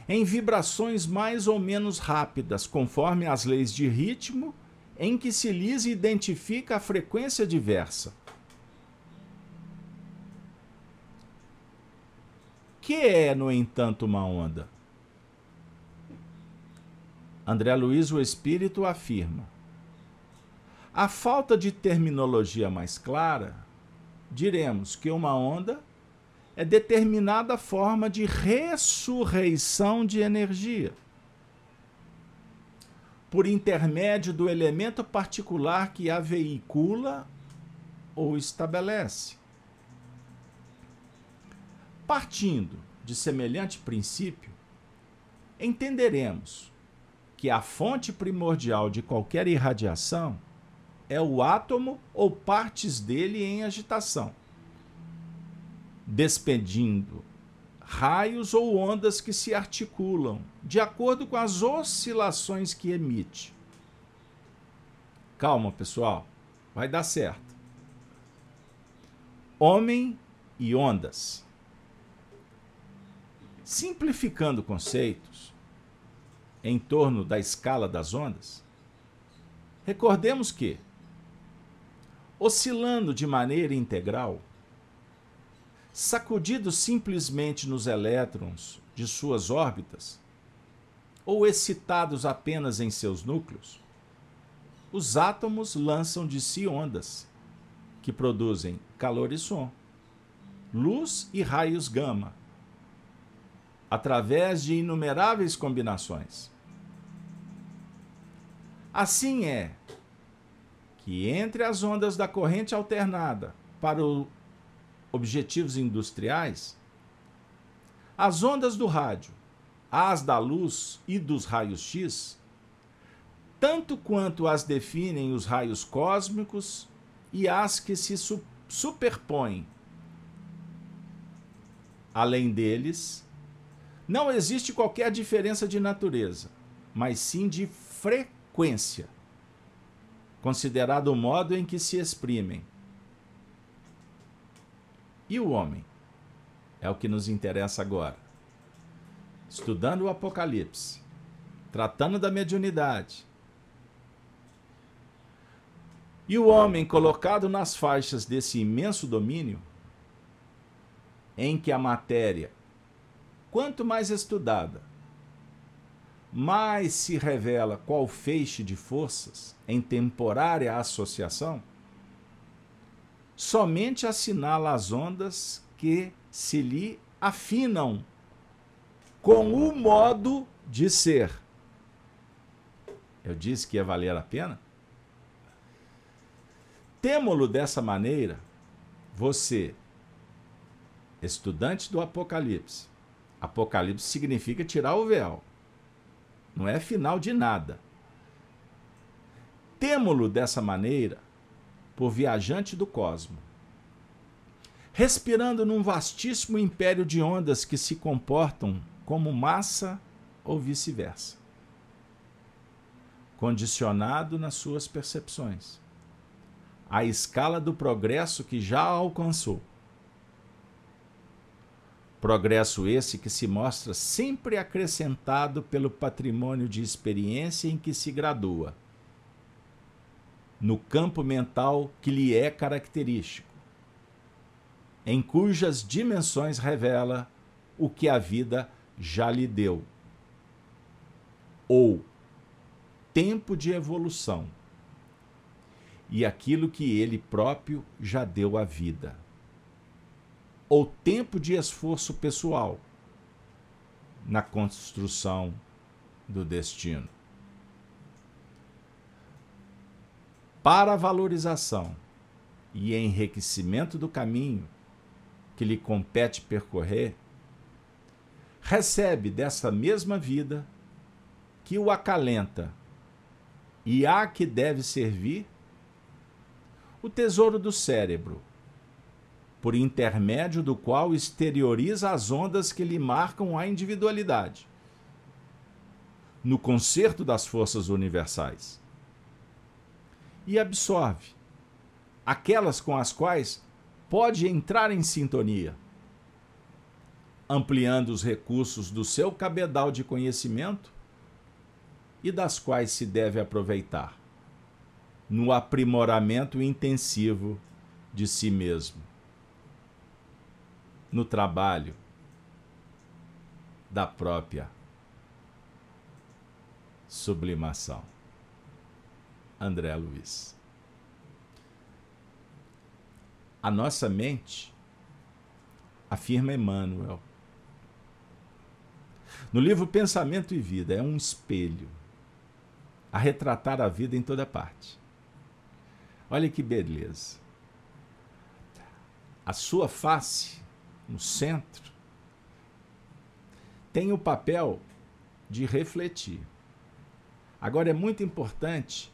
Em vibrações mais ou menos rápidas, conforme as leis de ritmo em que se lhes identifica a frequência diversa. Que é, no entanto, uma onda? André Luiz, o Espírito, afirma: a falta de terminologia mais clara, diremos que uma onda é determinada forma de ressurreição de energia por intermédio do elemento particular que a veicula ou estabelece. Partindo de semelhante princípio, entenderemos que a fonte primordial de qualquer irradiação é o átomo ou partes dele em agitação, despedindo raios ou ondas que se articulam de acordo com as oscilações que emite. Calma, pessoal, vai dar certo. Homem e ondas. Simplificando conceitos em torno da escala das ondas, recordemos que, oscilando de maneira integral, sacudidos simplesmente nos elétrons de suas órbitas, ou excitados apenas em seus núcleos, os átomos lançam de si ondas, que produzem calor e som, luz e raios gama, através de inumeráveis combinações. Assim é que entre as ondas da corrente alternada para objetivos industriais, as ondas do rádio, as da luz e dos raios X, tanto quanto as definem os raios cósmicos e as que se su superpõem. Além deles, não existe qualquer diferença de natureza, mas sim de frequência, considerado o modo em que se exprimem. E o homem? É o que nos interessa agora. Estudando o Apocalipse, tratando da mediunidade, e o homem colocado nas faixas desse imenso domínio, em que a matéria, quanto mais estudada, mais se revela qual feixe de forças em temporária associação, somente assinala as ondas que se lhe afinam com o modo de ser. Eu disse que ia valer a pena? Temo-lo dessa maneira, você, estudante do Apocalipse. Apocalipse significa tirar o véu. Não é final de nada. Temo-lo dessa maneira por viajante do cosmo, respirando num vastíssimo império de ondas que se comportam como massa ou vice-versa, condicionado nas suas percepções a escala do progresso que já alcançou. Progresso esse que se mostra sempre acrescentado pelo patrimônio de experiência em que se gradua, no campo mental que lhe é característico, em cujas dimensões revela o que a vida já lhe deu, ou tempo de evolução e aquilo que ele próprio já deu à vida. Ou tempo de esforço pessoal na construção do destino. Para a valorização e enriquecimento do caminho que lhe compete percorrer, recebe dessa mesma vida que o acalenta e a que deve servir o tesouro do cérebro, por intermédio do qual exterioriza as ondas que lhe marcam a individualidade, no concerto das forças universais, e absorve aquelas com as quais pode entrar em sintonia, ampliando os recursos do seu cabedal de conhecimento e das quais se deve aproveitar no aprimoramento intensivo de si mesmo, no trabalho da própria sublimação. André Luiz. A nossa mente, afirma Emmanuel, no livro Pensamento e Vida, é um espelho a retratar a vida em toda parte. Olha que beleza. A sua face, no centro, tem o papel de refletir. Agora é muito importante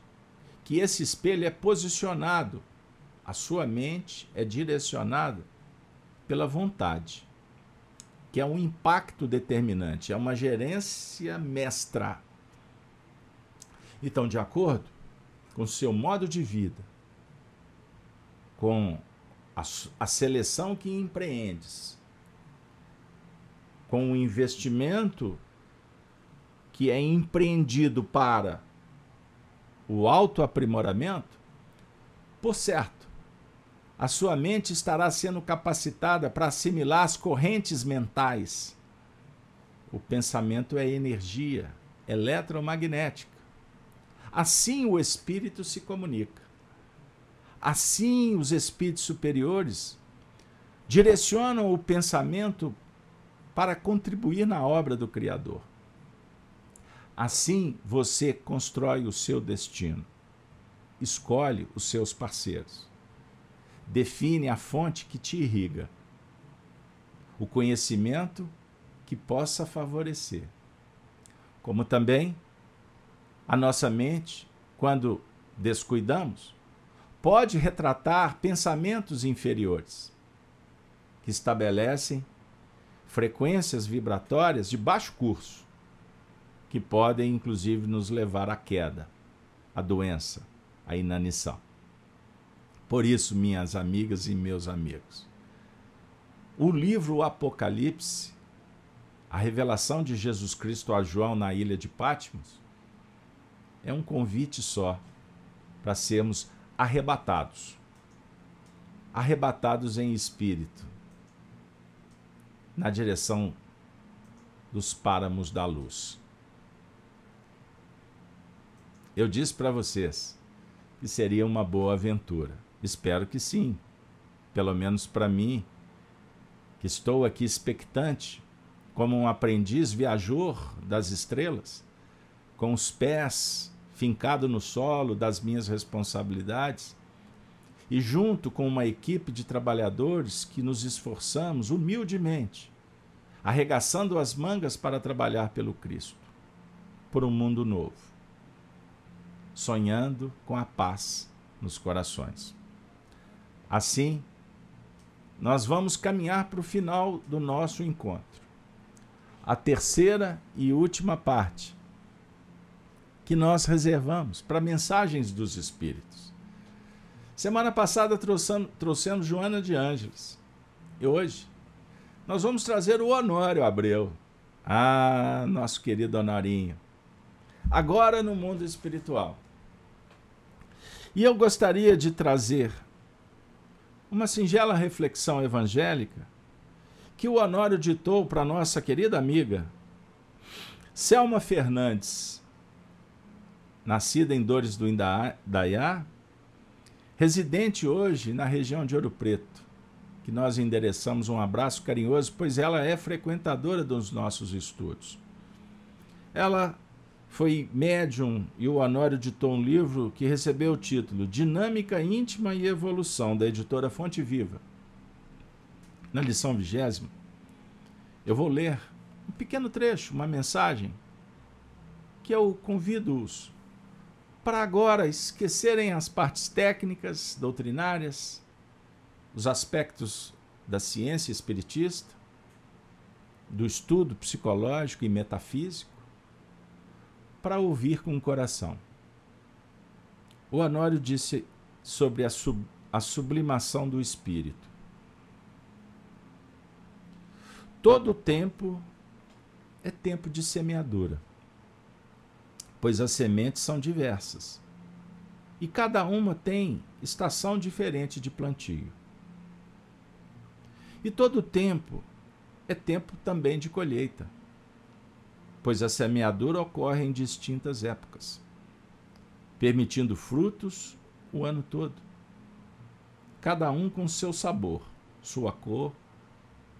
que esse espelho é posicionado, a sua mente é direcionada pela vontade, que é um impacto determinante, é uma gerência mestra. Então, de acordo com seu modo de vida, com a, a seleção que empreendes, com o investimento que é empreendido para o autoaprimoramento, por certo, a sua mente estará sendo capacitada para assimilar as correntes mentais. O pensamento é energia eletromagnética. Assim o espírito se comunica. Assim, os espíritos superiores direcionam o pensamento para contribuir na obra do Criador. Assim, você constrói o seu destino, escolhe os seus parceiros, define a fonte que te irriga, o conhecimento que possa favorecer. Como também a nossa mente, quando descuidamos, pode retratar pensamentos inferiores que estabelecem frequências vibratórias de baixo curso, que podem inclusive nos levar à queda, à doença, à inanição. Por isso, minhas amigas e meus amigos, o livro Apocalipse, a revelação de Jesus Cristo a João na ilha de Patmos, é um convite só para sermos arrebatados. Arrebatados em espírito, na direção dos páramos da luz. Eu disse para vocês que seria uma boa aventura. Espero que sim. Pelo menos para mim, que estou aqui expectante, como um aprendiz viajor das estrelas, com os pés fincado no solo das minhas responsabilidades, e junto com uma equipe de trabalhadores que nos esforçamos humildemente, arregaçando as mangas para trabalhar pelo Cristo, por um mundo novo, sonhando com a paz nos corações. Assim, nós vamos caminhar para o final do nosso encontro. A terceira e última parte que nós reservamos para mensagens dos Espíritos. Semana passada trouxemos, Joana de Ângeles. E hoje nós vamos trazer o Honório Abreu. Ah, nosso querido Honorinho. Agora no mundo espiritual. E eu gostaria de trazer uma singela reflexão evangélica que o Honório ditou para nossa querida amiga Selma Fernandes, nascida em Dores do Indaiá, residente hoje na região de Ouro Preto, que nós endereçamos um abraço carinhoso, pois ela é frequentadora dos nossos estudos. Ela foi médium e o Honório ditou um livro que recebeu o título Dinâmica Íntima e Evolução, da editora Fonte Viva. Na lição vigésima, eu vou ler um pequeno trecho, uma mensagem, que eu convido-os para agora esquecerem as partes técnicas, doutrinárias, os aspectos da ciência espiritista, do estudo psicológico e metafísico, para ouvir com o coração. O Honório disse sobre a, sub, a sublimação do espírito. Todo tempo é tempo de semeadura pois as sementes são diversas. E cada uma tem estação diferente de plantio. E todo tempo é tempo também de colheita, pois a semeadura ocorre em distintas épocas, permitindo frutos o ano todo, cada um com seu sabor, sua cor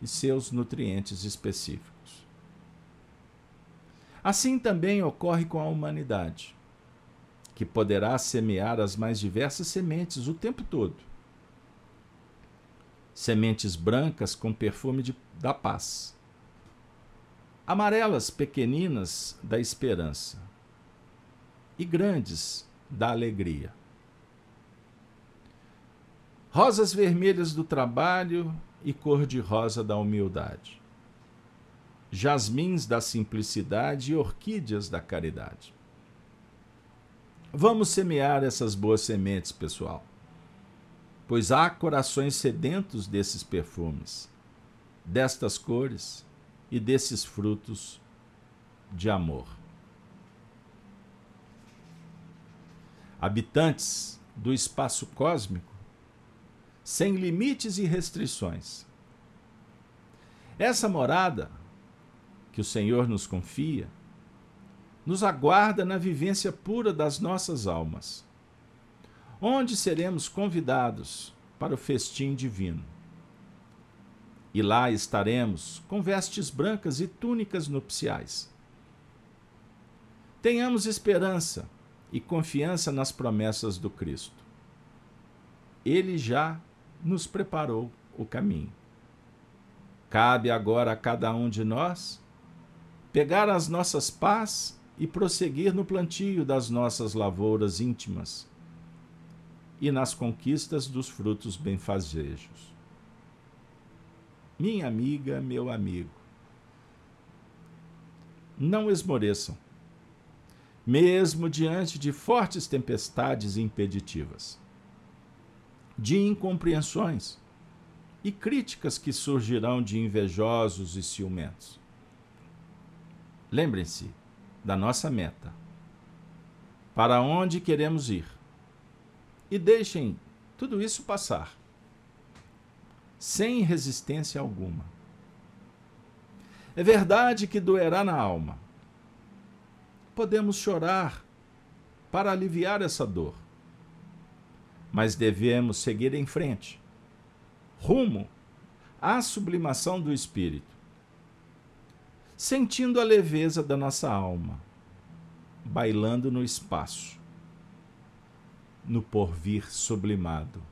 e seus nutrientes específicos. Assim também ocorre com a humanidade, que poderá semear as mais diversas sementes o tempo todo. Sementes brancas com perfume de, da paz, amarelas pequeninas da esperança e grandes da alegria. Rosas vermelhas do trabalho e cor-de-rosa da humildade jasmins da simplicidade e orquídeas da caridade. Vamos semear essas boas sementes, pessoal, pois há corações sedentos desses perfumes, destas cores e desses frutos de amor. Habitantes do espaço cósmico, sem limites e restrições. Essa morada que o Senhor nos confia, nos aguarda na vivência pura das nossas almas, onde seremos convidados para o festim divino. E lá estaremos com vestes brancas e túnicas nupciais. Tenhamos esperança e confiança nas promessas do Cristo. Ele já nos preparou o caminho. Cabe agora a cada um de nós pegar as nossas pás e prosseguir no plantio das nossas lavouras íntimas. e nas conquistas dos frutos benfazejos. Minha amiga, meu amigo, não esmoreçam, mesmo diante de fortes tempestades impeditivas, de incompreensões e críticas que surgirão de invejosos e ciumentos. Lembrem-se da nossa meta, para onde queremos ir, e deixem tudo isso passar, sem resistência alguma. É verdade que doerá na alma. Podemos chorar para aliviar essa dor, mas devemos seguir em frente, rumo à sublimação do espírito, sentindo a leveza da nossa alma, bailando no espaço, no porvir sublimado,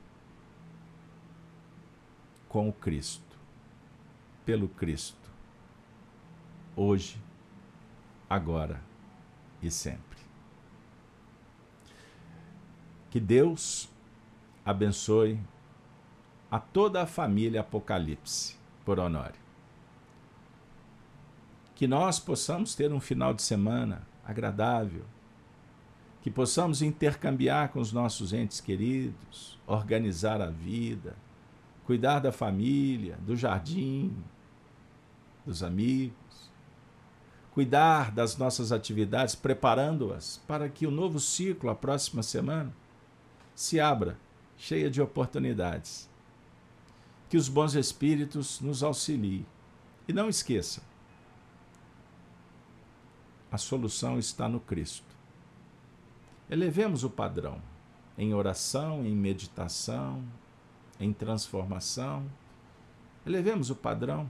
com o Cristo, pelo Cristo hoje, agora e sempre. Que Deus abençoe a toda a família Apocalipse por Honório. Que nós possamos ter um final de semana agradável, que possamos intercambiar com os nossos entes queridos, organizar a vida, cuidar da família, do jardim, dos amigos, cuidar das nossas atividades, preparando-as para que o novo ciclo, a próxima semana, se abra cheia de oportunidades. Que os bons espíritos nos auxiliem. E não esqueça, a solução está no Cristo. Elevemos o padrão em oração, em meditação, em transformação. Elevemos o padrão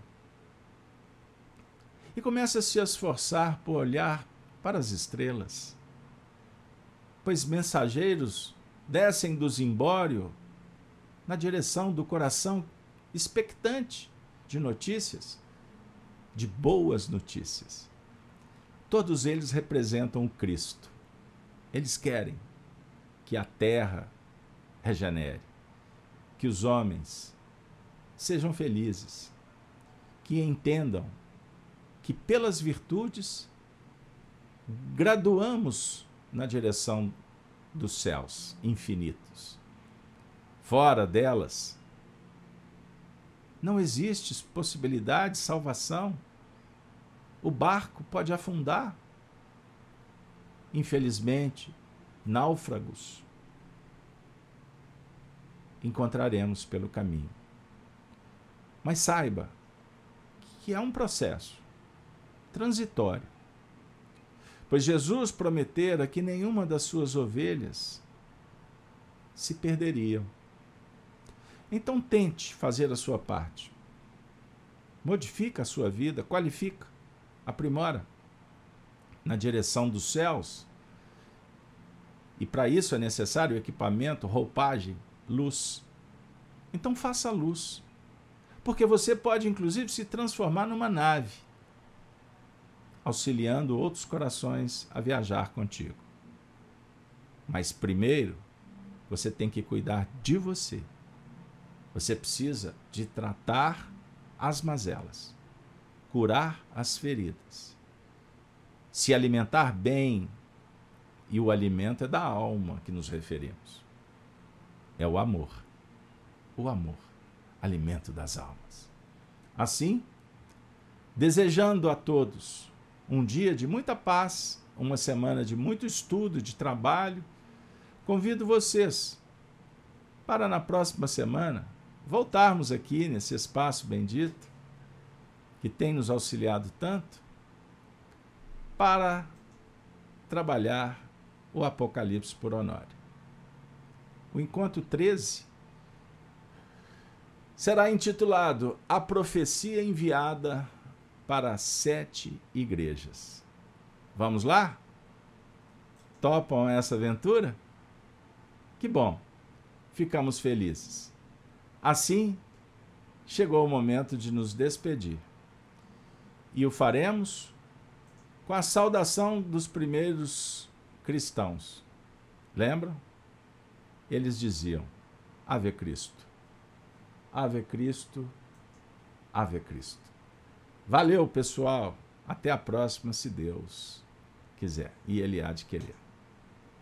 e começa a se esforçar por olhar para as estrelas. Pois mensageiros descem do zimbório na direção do coração expectante de notícias, de boas notícias. Todos eles representam o Cristo. Eles querem que a terra regenere, que os homens sejam felizes, que entendam que pelas virtudes graduamos na direção dos céus infinitos. Fora delas, não existe possibilidade de salvação. O barco pode afundar. Infelizmente, náufragos encontraremos pelo caminho. Mas saiba que é um processo transitório. Pois Jesus prometera que nenhuma das suas ovelhas se perderiam. Então tente fazer a sua parte. Modifica a sua vida, qualifica, aprimora na direção dos céus. E para isso é necessário equipamento, roupagem, luz. Então faça luz. Porque você pode inclusive se transformar numa nave auxiliando outros corações a viajar contigo. Mas primeiro, você tem que cuidar de você. Você precisa de tratar as mazelas, curar as feridas, se alimentar bem. E o alimento é da alma que nos referimos. É o amor. O amor, alimento das almas. Assim, desejando a todos um dia de muita paz, uma semana de muito estudo, de trabalho. Convido vocês para na próxima semana voltarmos aqui nesse espaço bendito que tem nos auxiliado tanto para trabalhar o Apocalipse por Honório. O encontro 13 será intitulado A Profecia Enviada para sete igrejas. Vamos lá? Topam essa aventura? Que bom, ficamos felizes. Assim, chegou o momento de nos despedir. E o faremos com a saudação dos primeiros cristãos. Lembram? eles diziam: Ave Cristo, Ave Cristo, Ave Cristo. Valeu, pessoal. Até a próxima, se Deus quiser. E Ele há de querer.